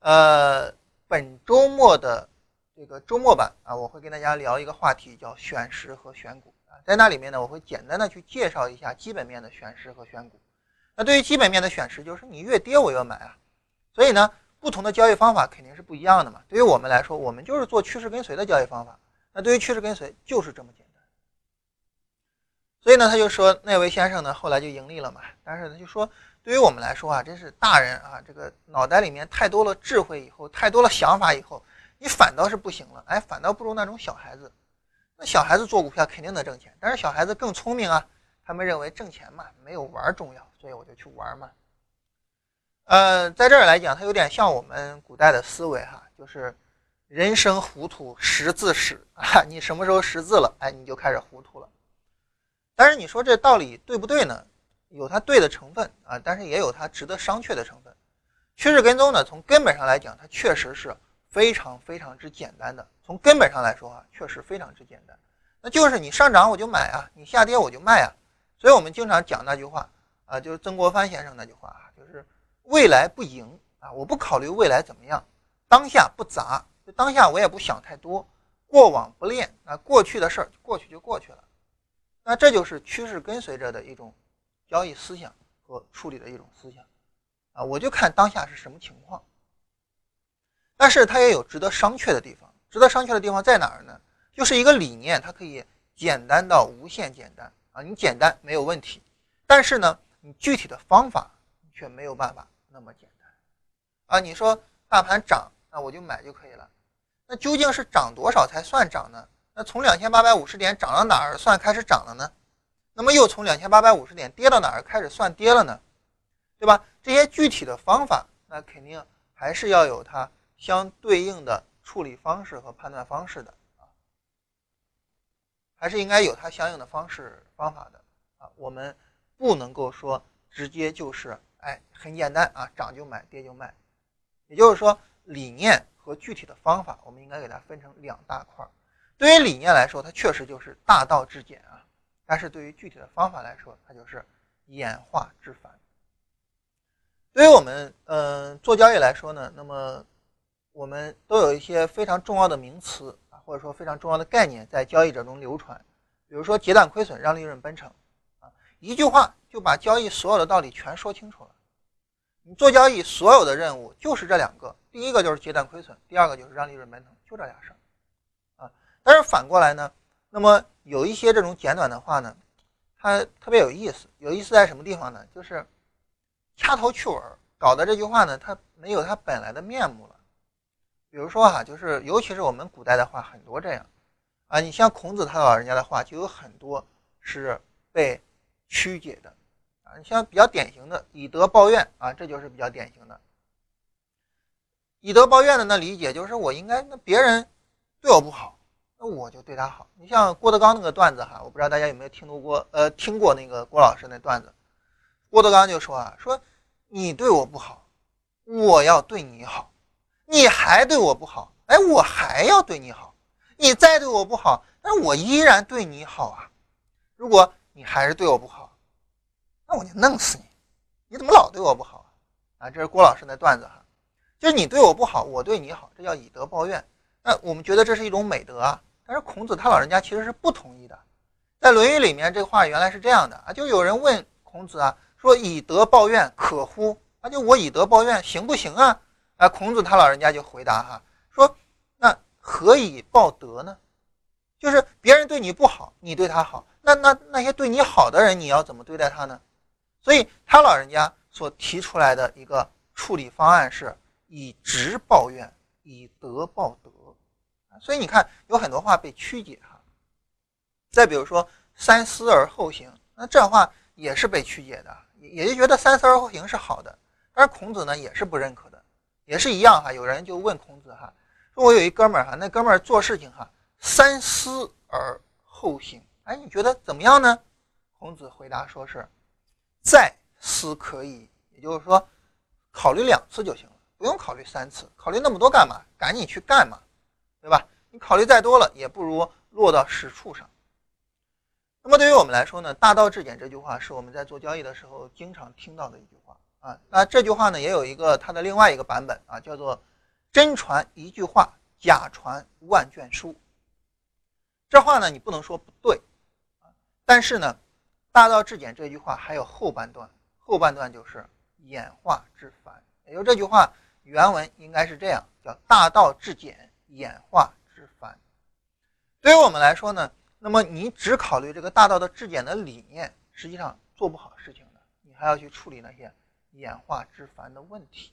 呃，本周末的这个周末版啊，我会跟大家聊一个话题，叫选时和选股啊。在那里面呢，我会简单的去介绍一下基本面的选时和选股。那对于基本面的选时，就是你越跌我越买啊，所以呢，不同的交易方法肯定是不一样的嘛。对于我们来说，我们就是做趋势跟随的交易方法。那对于趋势跟随，就是这么简单。所以呢，他就说那位先生呢，后来就盈利了嘛。但是他就说，对于我们来说啊，真是大人啊，这个脑袋里面太多了智慧，以后太多了想法，以后你反倒是不行了。哎，反倒不如那种小孩子。那小孩子做股票肯定能挣钱，但是小孩子更聪明啊。他们认为挣钱嘛，没有玩重要。所以我就去玩嘛，呃，在这儿来讲，它有点像我们古代的思维哈，就是人生糊涂识字始啊，你什么时候识字了，哎，你就开始糊涂了。但是你说这道理对不对呢？有它对的成分啊，但是也有它值得商榷的成分。趋势跟踪呢，从根本上来讲，它确实是非常非常之简单的。从根本上来说啊，确实非常之简单，那就是你上涨我就买啊，你下跌我就卖啊。所以我们经常讲那句话。啊，就是曾国藩先生那句话啊，就是未来不赢啊，我不考虑未来怎么样，当下不砸，就当下我也不想太多，过往不恋啊，过去的事儿过去就过去了。那这就是趋势跟随着的一种交易思想和处理的一种思想啊，我就看当下是什么情况。但是它也有值得商榷的地方，值得商榷的地方在哪儿呢？就是一个理念，它可以简单到无限简单啊，你简单没有问题，但是呢，你具体的方法却没有办法那么简单啊。你说大盘涨，那我就买就可以了，那究竟是涨多少才算涨呢？那从两千八百五十点涨到哪儿算开始涨了呢？那么又从两千八百五十点跌到哪儿开始算跌了呢？对吧？这些具体的方法，那肯定还是要有它相对应的处理方式和判断方式的啊。还是应该有它相应的方式方法的啊，我们不能够说直接就是哎很简单啊，涨就买，跌就卖。也就是说，理念和具体的方法，我们应该给它分成两大块儿。对于理念来说，它确实就是大道至简啊，但是对于具体的方法来说，它就是演化至繁。对于我们嗯做交易来说呢，那么我们都有一些非常重要的名词啊。或者说非常重要的概念在交易者中流传，比如说截断亏损让利润奔腾，啊，一句话就把交易所有的道理全说清楚了。你做交易所有的任务就是这两个，第一个就是截断亏损，第二个就是让利润奔腾，就这俩事儿，但是反过来呢，那么有一些这种简短的话呢，它特别有意思，有意思在什么地方呢？就是掐头去尾，搞的这句话呢，它没有它本来的面目了。比如说哈，就是尤其是我们古代的话，很多这样啊。你像孔子他老人家的话，就有很多是被曲解的啊。你像比较典型的以德报怨啊，这就是比较典型的。以德报怨的那理解就是我应该那别人对我不好，那我就对他好。你像郭德纲那个段子哈，我不知道大家有没有听读过呃听过那个郭老师那段子。郭德纲就说啊，说你对我不好，我要对你好。你还对我不好，哎，我还要对你好。你再对我不好，那我依然对你好啊。如果你还是对我不好，那我就弄死你。你怎么老对我不好啊？啊，这是郭老师那段子哈，就是你对我不好，我对你好，这叫以德报怨。那我们觉得这是一种美德啊，但是孔子他老人家其实是不同意的。在《论语》里面，这话原来是这样的啊，就有人问孔子啊，说以德报怨可乎？啊，就我以德报怨行不行啊？啊，孔子他老人家就回答哈，说那何以报德呢？就是别人对你不好，你对他好，那那那些对你好的人，你要怎么对待他呢？所以他老人家所提出来的一个处理方案是以直报怨，以德报德。所以你看，有很多话被曲解哈。再比如说三思而后行，那这话也是被曲解的，也就觉得三思而后行是好的，但是孔子呢也是不认可的。也是一样哈，有人就问孔子哈，说我有一哥们儿哈，那哥们儿做事情哈，三思而后行，哎，你觉得怎么样呢？孔子回答说是，再思可以，也就是说，考虑两次就行了，不用考虑三次，考虑那么多干嘛？赶紧去干嘛，对吧？你考虑再多了，也不如落到实处上。那么对于我们来说呢，大道至简这句话是我们在做交易的时候经常听到的一句话。啊，那这句话呢，也有一个它的另外一个版本啊，叫做“真传一句话，假传万卷书”。这话呢，你不能说不对啊，但是呢，“大道至简”这句话还有后半段，后半段就是演化至繁。也就这句话原文应该是这样，叫“大道至简，演化之繁”。对于我们来说呢，那么你只考虑这个大道的质简的理念，实际上做不好事情的，你还要去处理那些。演化之繁的问题，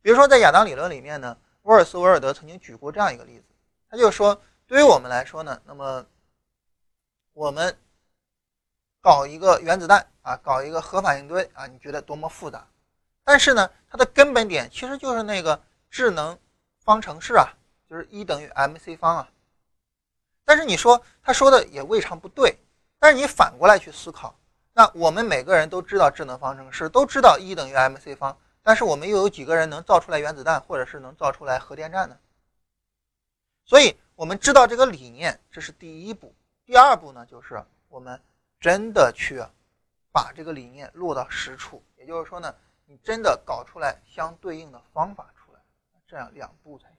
比如说在亚当理论里面呢，沃尔斯维尔德曾经举过这样一个例子，他就说，对于我们来说呢，那么我们搞一个原子弹啊，搞一个核反应堆啊，你觉得多么复杂？但是呢，它的根本点其实就是那个智能方程式啊，就是一等于 mc 方啊。但是你说他说的也未尝不对，但是你反过来去思考。那我们每个人都知道智能方程式，都知道一等于 mc 方，但是我们又有几个人能造出来原子弹，或者是能造出来核电站呢？所以，我们知道这个理念，这是第一步。第二步呢，就是我们真的去把这个理念落到实处，也就是说呢，你真的搞出来相对应的方法出来，这样两步才行。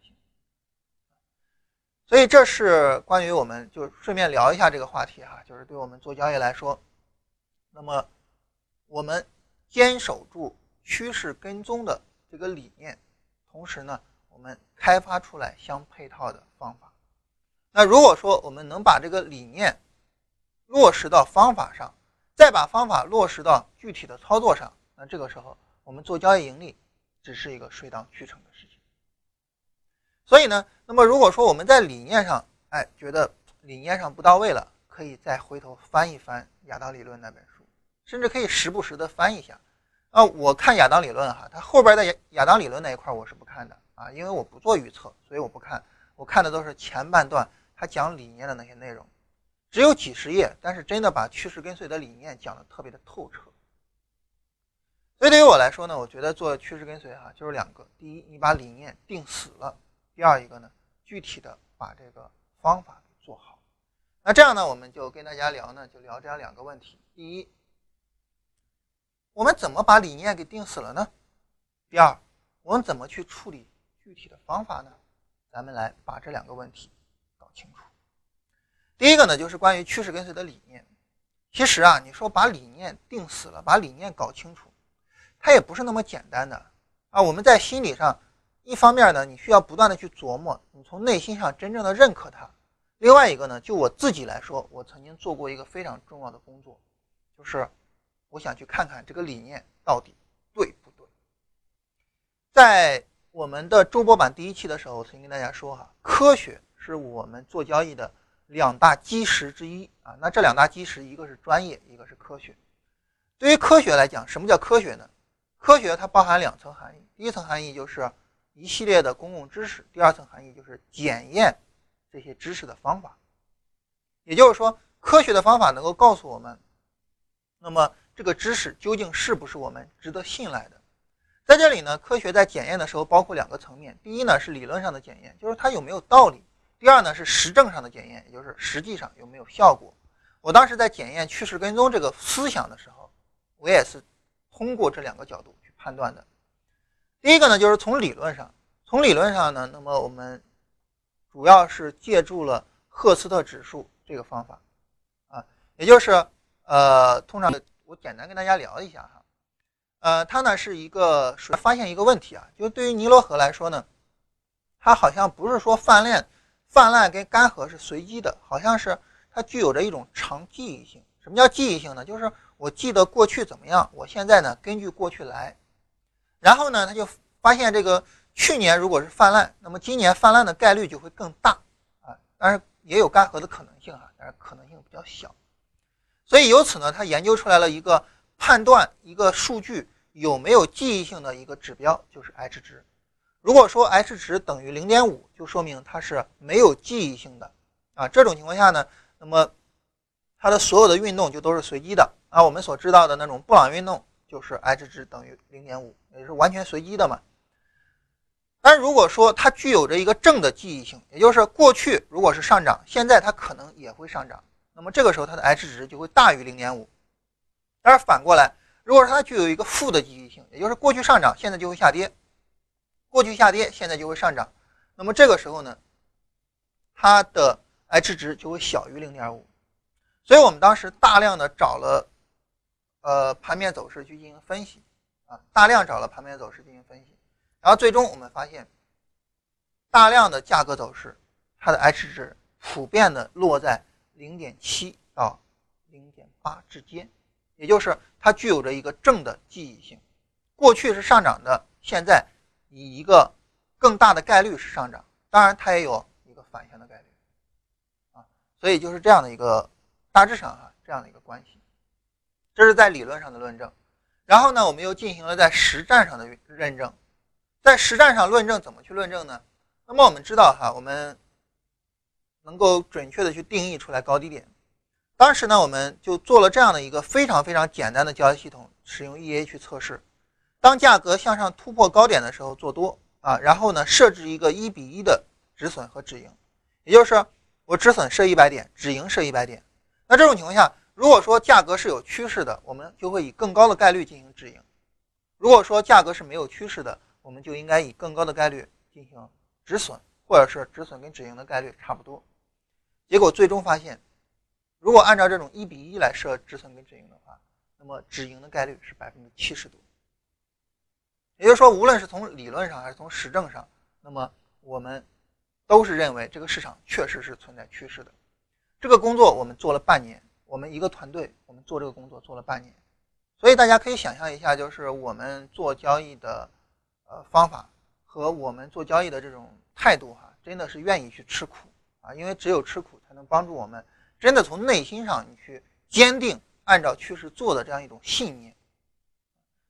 所以这是关于我们就顺便聊一下这个话题哈，就是对我们做交易来说，那么我们坚守住趋势跟踪的这个理念，同时呢，我们开发出来相配套的方法。那如果说我们能把这个理念落实到方法上，再把方法落实到具体的操作上，那这个时候我们做交易盈利只是一个水到渠成的事。所以呢，那么如果说我们在理念上，哎，觉得理念上不到位了，可以再回头翻一翻亚当理论那本书，甚至可以时不时的翻一下。啊，我看亚当理论哈，它后边的亚亚当理论那一块我是不看的啊，因为我不做预测，所以我不看，我看的都是前半段他讲理念的那些内容。只有几十页，但是真的把趋势跟随的理念讲的特别的透彻。所以对于我来说呢，我觉得做趋势跟随哈，就是两个：第一，你把理念定死了；第二一个呢，具体的把这个方法给做好。那这样呢，我们就跟大家聊呢，就聊这样两个问题：第一，我们怎么把理念给定死了呢？第二，我们怎么去处理具体的方法呢？咱们来把这两个问题搞清楚。第一个呢，就是关于趋势跟随的理念。其实啊，你说把理念定死了，把理念搞清楚，它也不是那么简单的啊。我们在心理上，一方面呢，你需要不断的去琢磨，你从内心上真正的认可它；另外一个呢，就我自己来说，我曾经做过一个非常重要的工作，就是我想去看看这个理念到底对不对。在我们的周播版第一期的时候，我曾经跟大家说哈，科学是我们做交易的。两大基石之一啊，那这两大基石，一个是专业，一个是科学。对于科学来讲，什么叫科学呢？科学它包含两层含义，第一层含义就是一系列的公共知识，第二层含义就是检验这些知识的方法。也就是说，科学的方法能够告诉我们，那么这个知识究竟是不是我们值得信赖的。在这里呢，科学在检验的时候包括两个层面，第一呢是理论上的检验，就是它有没有道理。第二呢是实证上的检验，也就是实际上有没有效果。我当时在检验趋势跟踪这个思想的时候，我也是通过这两个角度去判断的。第一个呢就是从理论上，从理论上呢，那么我们主要是借助了赫斯特指数这个方法啊，也就是呃，通常我简单跟大家聊一下哈，呃，它呢是一个发现一个问题啊，就对于尼罗河来说呢，它好像不是说泛滥。泛滥跟干涸是随机的，好像是它具有着一种长记忆性。什么叫记忆性呢？就是我记得过去怎么样，我现在呢根据过去来，然后呢他就发现这个去年如果是泛滥，那么今年泛滥的概率就会更大啊，当然也有干涸的可能性哈，但是可能性比较小。所以由此呢，他研究出来了一个判断一个数据有没有记忆性的一个指标，就是 H 值。如果说 H 值等于零点五，就说明它是没有记忆性的啊。这种情况下呢，那么它的所有的运动就都是随机的啊。我们所知道的那种布朗运动就是 H 值等于零点五，也是完全随机的嘛。但如果说它具有着一个正的记忆性，也就是过去如果是上涨，现在它可能也会上涨，那么这个时候它的 H 值就会大于零点五。但是反过来，如果说它具有一个负的记忆性，也就是过去上涨，现在就会下跌。过去下跌，现在就会上涨，那么这个时候呢，它的 H 值就会小于零点五，所以我们当时大量的找了，呃，盘面走势去进行分析，啊，大量找了盘面走势进行分析，然后最终我们发现，大量的价格走势，它的 H 值普遍的落在零点七到零点八之间，也就是它具有着一个正的记忆性，过去是上涨的，现在。以一个更大的概率是上涨，当然它也有一个反向的概率，啊，所以就是这样的一个大致上啊这样的一个关系，这是在理论上的论证。然后呢，我们又进行了在实战上的认证，在实战上论证怎么去论证呢？那么我们知道哈，我们能够准确的去定义出来高低点。当时呢，我们就做了这样的一个非常非常简单的交易系统，使用 EA 去测试。当价格向上突破高点的时候做多啊，然后呢设置一个一比一的止损和止盈，也就是我止损设一百点，止盈设一百点。那这种情况下，如果说价格是有趋势的，我们就会以更高的概率进行止盈；如果说价格是没有趋势的，我们就应该以更高的概率进行止损，或者是止损跟止盈的概率差不多。结果最终发现，如果按照这种一比一来设止损跟止盈的话，那么止盈的概率是百分之七十多。也就是说，无论是从理论上还是从实证上，那么我们都是认为这个市场确实是存在趋势的。这个工作我们做了半年。我们一个团队，我们做这个工作做了半年，所以大家可以想象一下，就是我们做交易的呃方法和我们做交易的这种态度哈，真的是愿意去吃苦啊，因为只有吃苦才能帮助我们真的从内心上你去坚定按照趋势做的这样一种信念。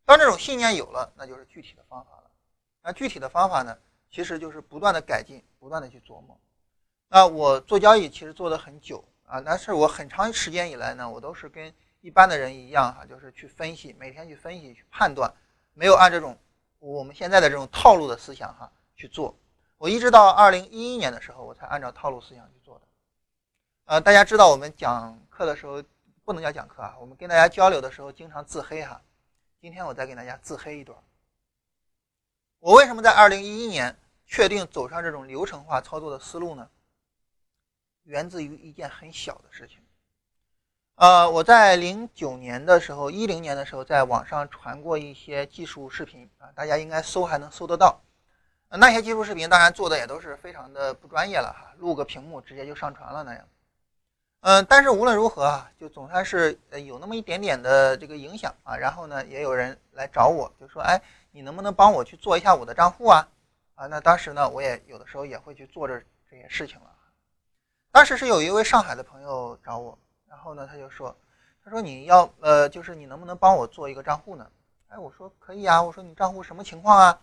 当这种信念有了，那就是具体的方法了。那具体的方法呢，其实就是不断的改进，不断的去琢磨。那我做交易其实做的很久。啊，但是我很长时间以来呢，我都是跟一般的人一样哈，就是去分析，每天去分析、去判断，没有按这种我们现在的这种套路的思想哈去做。我一直到二零一一年的时候，我才按照套路思想去做的。呃，大家知道我们讲课的时候不能叫讲课啊，我们跟大家交流的时候经常自黑哈。今天我再给大家自黑一段。我为什么在二零一一年确定走上这种流程化操作的思路呢？源自于一件很小的事情，呃，我在零九年的时候，一零年的时候，在网上传过一些技术视频啊，大家应该搜还能搜得到。那些技术视频当然做的也都是非常的不专业了哈，录个屏幕直接就上传了那样。嗯，但是无论如何啊，就总算是有那么一点点的这个影响啊。然后呢，也有人来找我，就说：“哎，你能不能帮我去做一下我的账户啊？”啊，那当时呢，我也有的时候也会去做这这些事情了。当时是有一位上海的朋友找我，然后呢，他就说：“他说你要呃，就是你能不能帮我做一个账户呢？”哎，我说可以啊。我说你账户什么情况啊？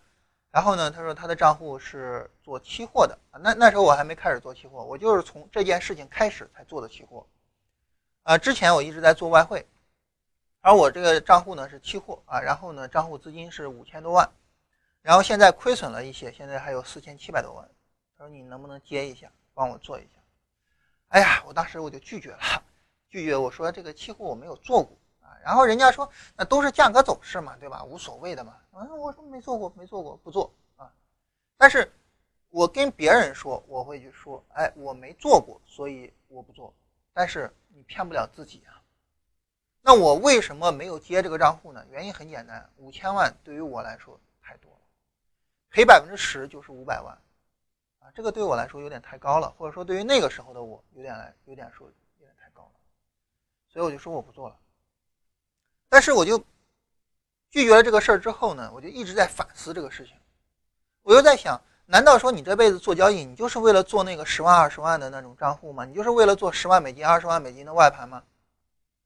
然后呢，他说他的账户是做期货的啊。那那时候我还没开始做期货，我就是从这件事情开始才做的期货。啊，之前我一直在做外汇，而我这个账户呢是期货啊。然后呢，账户资金是五千多万，然后现在亏损了一些，现在还有四千七百多万。他说你能不能接一下，帮我做一下？哎呀，我当时我就拒绝了，拒绝我说这个期货我没有做过啊。然后人家说那都是价格走势嘛，对吧？无所谓的嘛。嗯，我说没做过，没做过，不做啊。但是，我跟别人说我会去说，哎，我没做过，所以我不做。但是你骗不了自己啊。那我为什么没有接这个账户呢？原因很简单，五千万对于我来说太多了，赔百分之十就是五百万。啊，这个对我来说有点太高了，或者说对于那个时候的我有点来，有点说有点太高了，所以我就说我不做了。但是我就拒绝了这个事儿之后呢，我就一直在反思这个事情。我又在想，难道说你这辈子做交易，你就是为了做那个十万二十万的那种账户吗？你就是为了做十万美金、二十万美金的外盘吗？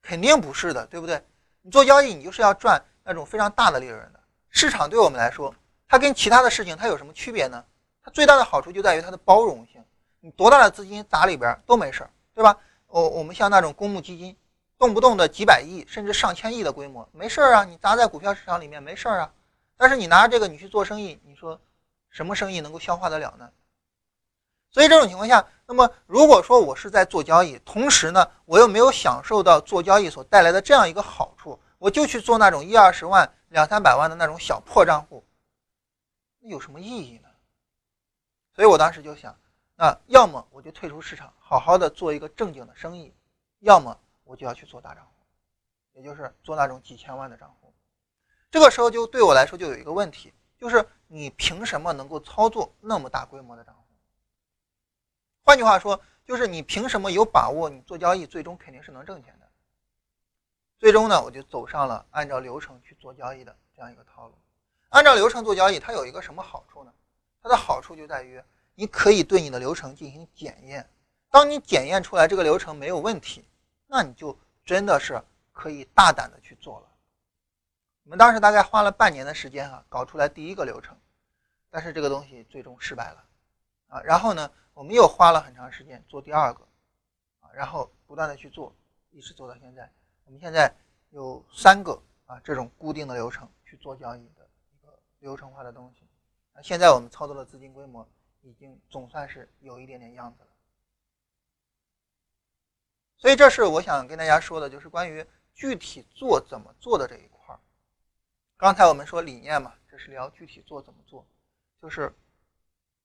肯定不是的，对不对？你做交易，你就是要赚那种非常大的利润的。市场对我们来说，它跟其他的事情它有什么区别呢？最大的好处就在于它的包容性，你多大的资金砸里边都没事儿，对吧？我我们像那种公募基金，动不动的几百亿甚至上千亿的规模，没事儿啊，你砸在股票市场里面没事儿啊。但是你拿这个你去做生意，你说什么生意能够消化得了呢？所以这种情况下，那么如果说我是在做交易，同时呢我又没有享受到做交易所带来的这样一个好处，我就去做那种一二十万、两三百万的那种小破账户，那有什么意义呢？所以我当时就想，那要么我就退出市场，好好的做一个正经的生意，要么我就要去做大账户，也就是做那种几千万的账户。这个时候就对我来说就有一个问题，就是你凭什么能够操作那么大规模的账户？换句话说，就是你凭什么有把握你做交易最终肯定是能挣钱的？最终呢，我就走上了按照流程去做交易的这样一个套路。按照流程做交易，它有一个什么好处呢？它的好处就在于，你可以对你的流程进行检验。当你检验出来这个流程没有问题，那你就真的是可以大胆的去做了。我们当时大概花了半年的时间啊，搞出来第一个流程，但是这个东西最终失败了啊。然后呢，我们又花了很长时间做第二个啊，然后不断的去做，一直做到现在。我们现在有三个啊这种固定的流程去做交易的一个流程化的东西。现在我们操作的资金规模已经总算是有一点点样子了。所以这是我想跟大家说的，就是关于具体做怎么做的这一块儿。刚才我们说理念嘛，这是聊具体做怎么做，就是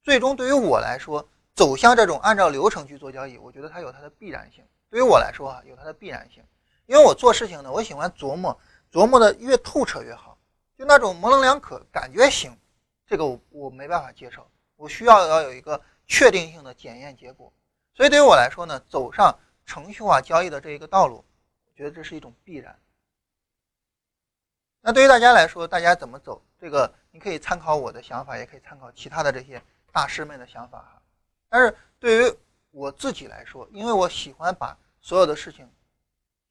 最终对于我来说，走向这种按照流程去做交易，我觉得它有它的必然性。对于我来说啊，有它的必然性，因为我做事情呢，我喜欢琢磨，琢磨的越透彻越好。就那种模棱两可，感觉行，这个我我没办法接受，我需要要有一个确定性的检验结果。所以对于我来说呢，走上程序化交易的这一个道路，我觉得这是一种必然。那对于大家来说，大家怎么走？这个你可以参考我的想法，也可以参考其他的这些大师们的想法哈。但是对于我自己来说，因为我喜欢把所有的事情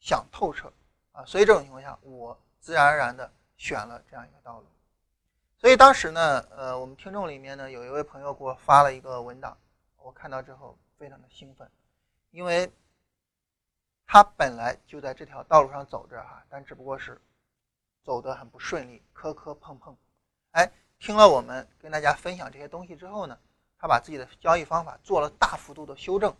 想透彻啊，所以这种情况下，我自然而然的选了这样一个道路。所以当时呢，呃，我们听众里面呢，有一位朋友给我发了一个文档，我看到之后非常的兴奋，因为他本来就在这条道路上走着哈，但只不过是走得很不顺利，磕磕碰碰。哎，听了我们跟大家分享这些东西之后呢，他把自己的交易方法做了大幅度的修正，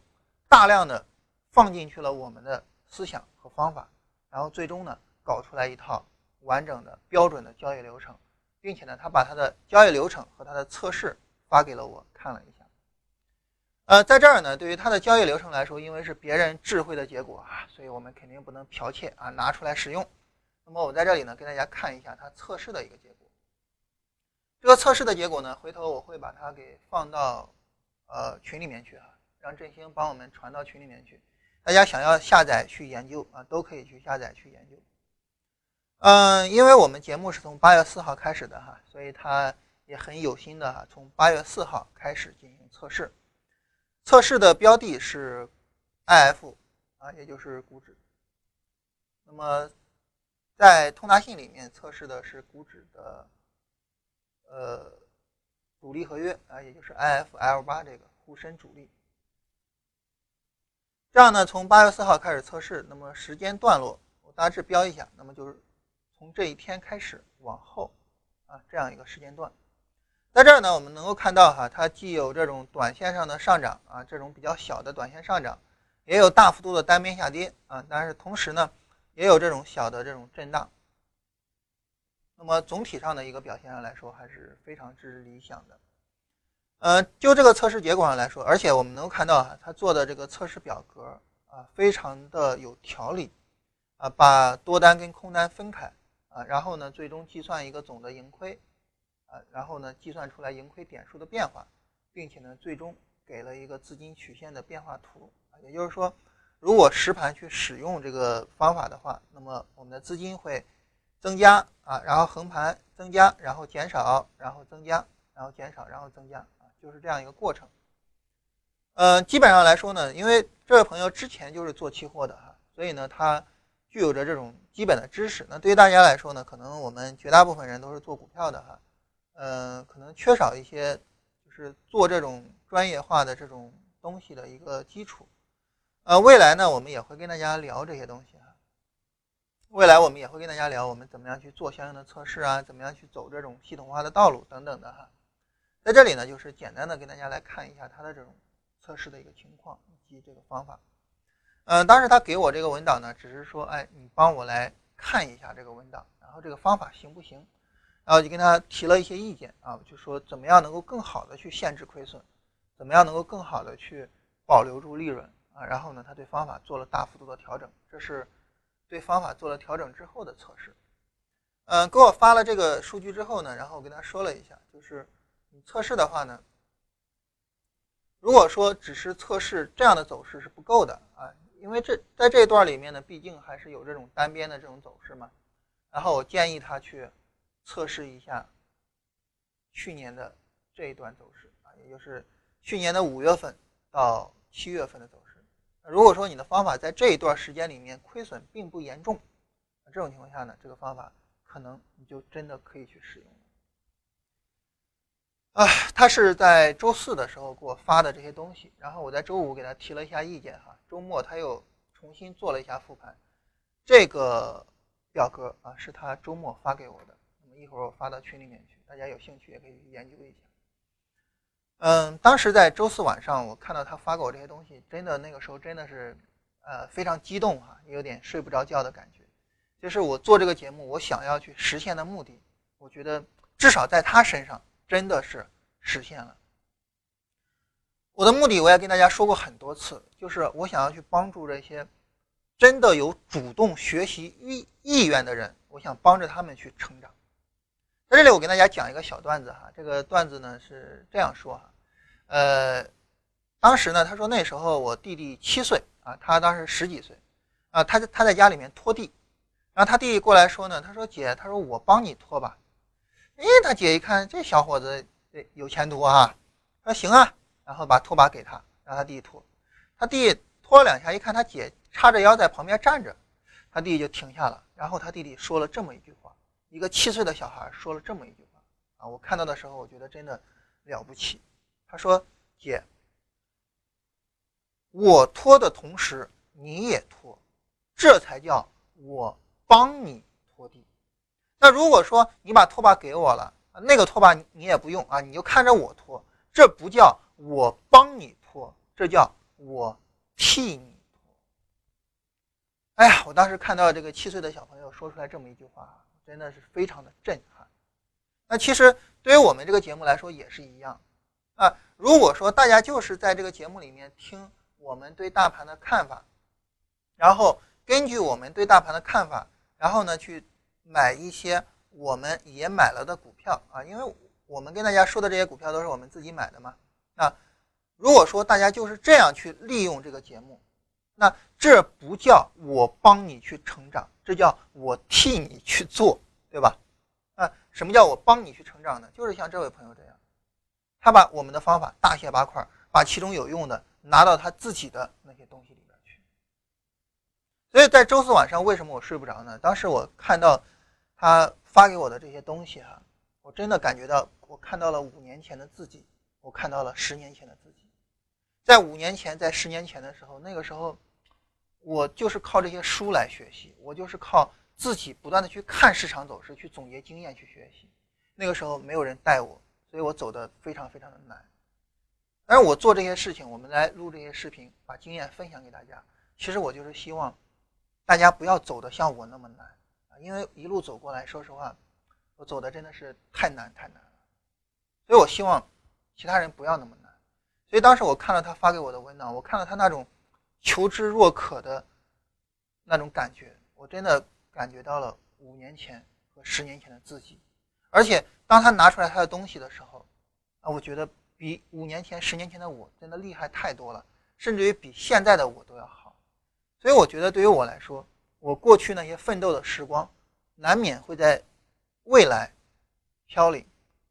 大量的。放进去了我们的思想和方法，然后最终呢，搞出来一套完整的标准的交易流程，并且呢，他把他的交易流程和他的测试发给了我看了一下。呃，在这儿呢，对于他的交易流程来说，因为是别人智慧的结果啊，所以我们肯定不能剽窃啊，拿出来使用。那么我在这里呢，给大家看一下他测试的一个结果。这个测试的结果呢，回头我会把它给放到呃群里面去啊，让振兴帮我们传到群里面去。大家想要下载去研究啊，都可以去下载去研究。嗯，因为我们节目是从八月四号开始的哈，所以他也很有心的哈，从八月四号开始进行测试。测试的标的是 IF 啊，也就是股指。那么在通达信里面测试的是股指的呃主力合约啊，也就是 IFL 八这个沪深主力。这样呢，从八月四号开始测试，那么时间段落我大致标一下，那么就是从这一天开始往后啊，这样一个时间段。在这儿呢，我们能够看到哈，它既有这种短线上的上涨啊，这种比较小的短线上涨，也有大幅度的单边下跌啊，但是同时呢，也有这种小的这种震荡。那么总体上的一个表现上来说，还是非常之理想的。呃，就这个测试结果上来说，而且我们能够看到哈，他做的这个测试表格啊，非常的有条理啊，把多单跟空单分开啊，然后呢，最终计算一个总的盈亏啊，然后呢，计算出来盈亏点数的变化，并且呢，最终给了一个资金曲线的变化图啊，也就是说，如果实盘去使用这个方法的话，那么我们的资金会增加啊，然后横盘增加，然后减少，然后增加，然后减少，然后增加啊。就是这样一个过程，呃，基本上来说呢，因为这位朋友之前就是做期货的哈，所以呢，他具有着这种基本的知识。那对于大家来说呢，可能我们绝大部分人都是做股票的哈，呃，可能缺少一些就是做这种专业化的这种东西的一个基础。呃，未来呢，我们也会跟大家聊这些东西哈。未来我们也会跟大家聊我们怎么样去做相应的测试啊，怎么样去走这种系统化的道路等等的哈。在这里呢，就是简单的给大家来看一下它的这种测试的一个情况以及这个方法。嗯，当时他给我这个文档呢，只是说，哎，你帮我来看一下这个文档，然后这个方法行不行？然后就跟他提了一些意见啊，就说怎么样能够更好的去限制亏损，怎么样能够更好的去保留住利润啊？然后呢，他对方法做了大幅度的调整，这是对方法做了调整之后的测试。嗯，给我发了这个数据之后呢，然后我跟他说了一下，就是。你测试的话呢，如果说只是测试这样的走势是不够的啊，因为这在这一段里面呢，毕竟还是有这种单边的这种走势嘛。然后我建议他去测试一下去年的这一段走势啊，也就是去年的五月份到七月份的走势。如果说你的方法在这一段时间里面亏损并不严重，这种情况下呢，这个方法可能你就真的可以去使用。啊，他是在周四的时候给我发的这些东西，然后我在周五给他提了一下意见哈。周末他又重新做了一下复盘，这个表格啊是他周末发给我的，那么一会儿我发到群里面去，大家有兴趣也可以研究一下。嗯，当时在周四晚上我看到他发给我这些东西，真的那个时候真的是呃非常激动哈，有点睡不着觉的感觉。就是我做这个节目，我想要去实现的目的，我觉得至少在他身上真的是实现了。我的目的我也跟大家说过很多次，就是我想要去帮助这些真的有主动学习意意愿的人，我想帮着他们去成长。在这里，我给大家讲一个小段子哈，这个段子呢是这样说哈，呃，当时呢，他说那时候我弟弟七岁啊，他当时十几岁啊，他他在家里面拖地，然后他弟弟过来说呢，他说姐，他说我帮你拖吧，哎，他姐一看这小伙子有前途啊，说行啊。然后把拖把给他，让他弟弟拖。他弟拖了两下，一看他姐叉着腰在旁边站着，他弟就停下了。然后他弟弟说了这么一句话：一个七岁的小孩说了这么一句话啊！我看到的时候，我觉得真的了不起。他说：“姐，我拖的同时你也拖，这才叫我帮你。那如果说你把拖把给我了，那个拖把你也不用啊，你就看着我拖，这不叫。”我帮你拖，这叫我替你拖。哎呀，我当时看到这个七岁的小朋友说出来这么一句话，真的是非常的震撼。那其实对于我们这个节目来说也是一样啊。如果说大家就是在这个节目里面听我们对大盘的看法，然后根据我们对大盘的看法，然后呢去买一些我们也买了的股票啊，因为我们跟大家说的这些股票都是我们自己买的嘛。那如果说大家就是这样去利用这个节目，那这不叫我帮你去成长，这叫我替你去做，对吧？啊，什么叫我帮你去成长呢？就是像这位朋友这样，他把我们的方法大卸八块，把其中有用的拿到他自己的那些东西里边去。所以在周四晚上，为什么我睡不着呢？当时我看到他发给我的这些东西哈，我真的感觉到我看到了五年前的自己。我看到了十年前的自己，在五年前，在十年前的时候，那个时候，我就是靠这些书来学习，我就是靠自己不断的去看市场走势，去总结经验去学习。那个时候没有人带我，所以我走的非常非常的难。而我做这些事情，我们来录这些视频，把经验分享给大家。其实我就是希望大家不要走的像我那么难，因为一路走过来说实话，我走的真的是太难太难了。所以我希望。其他人不要那么难，所以当时我看了他发给我的文档，我看到他那种求知若渴的那种感觉，我真的感觉到了五年前和十年前的自己。而且当他拿出来他的东西的时候，啊，我觉得比五年前、十年前的我真的厉害太多了，甚至于比现在的我都要好。所以我觉得对于我来说，我过去那些奋斗的时光，难免会在未来飘零，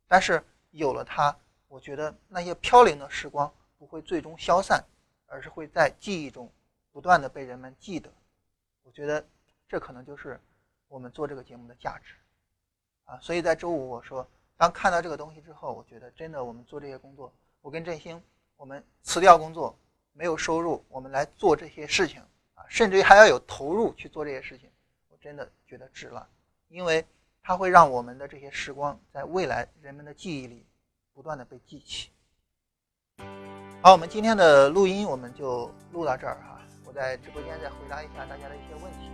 但是有了它。我觉得那些飘零的时光不会最终消散，而是会在记忆中不断的被人们记得。我觉得这可能就是我们做这个节目的价值啊！所以在周五我说，当看到这个东西之后，我觉得真的我们做这些工作，我跟振兴，我们辞掉工作，没有收入，我们来做这些事情，甚至于还要有投入去做这些事情，我真的觉得值了，因为它会让我们的这些时光在未来人们的记忆里。不断的被记起。好，我们今天的录音我们就录到这儿哈。我在直播间再回答一下大家的一些问题。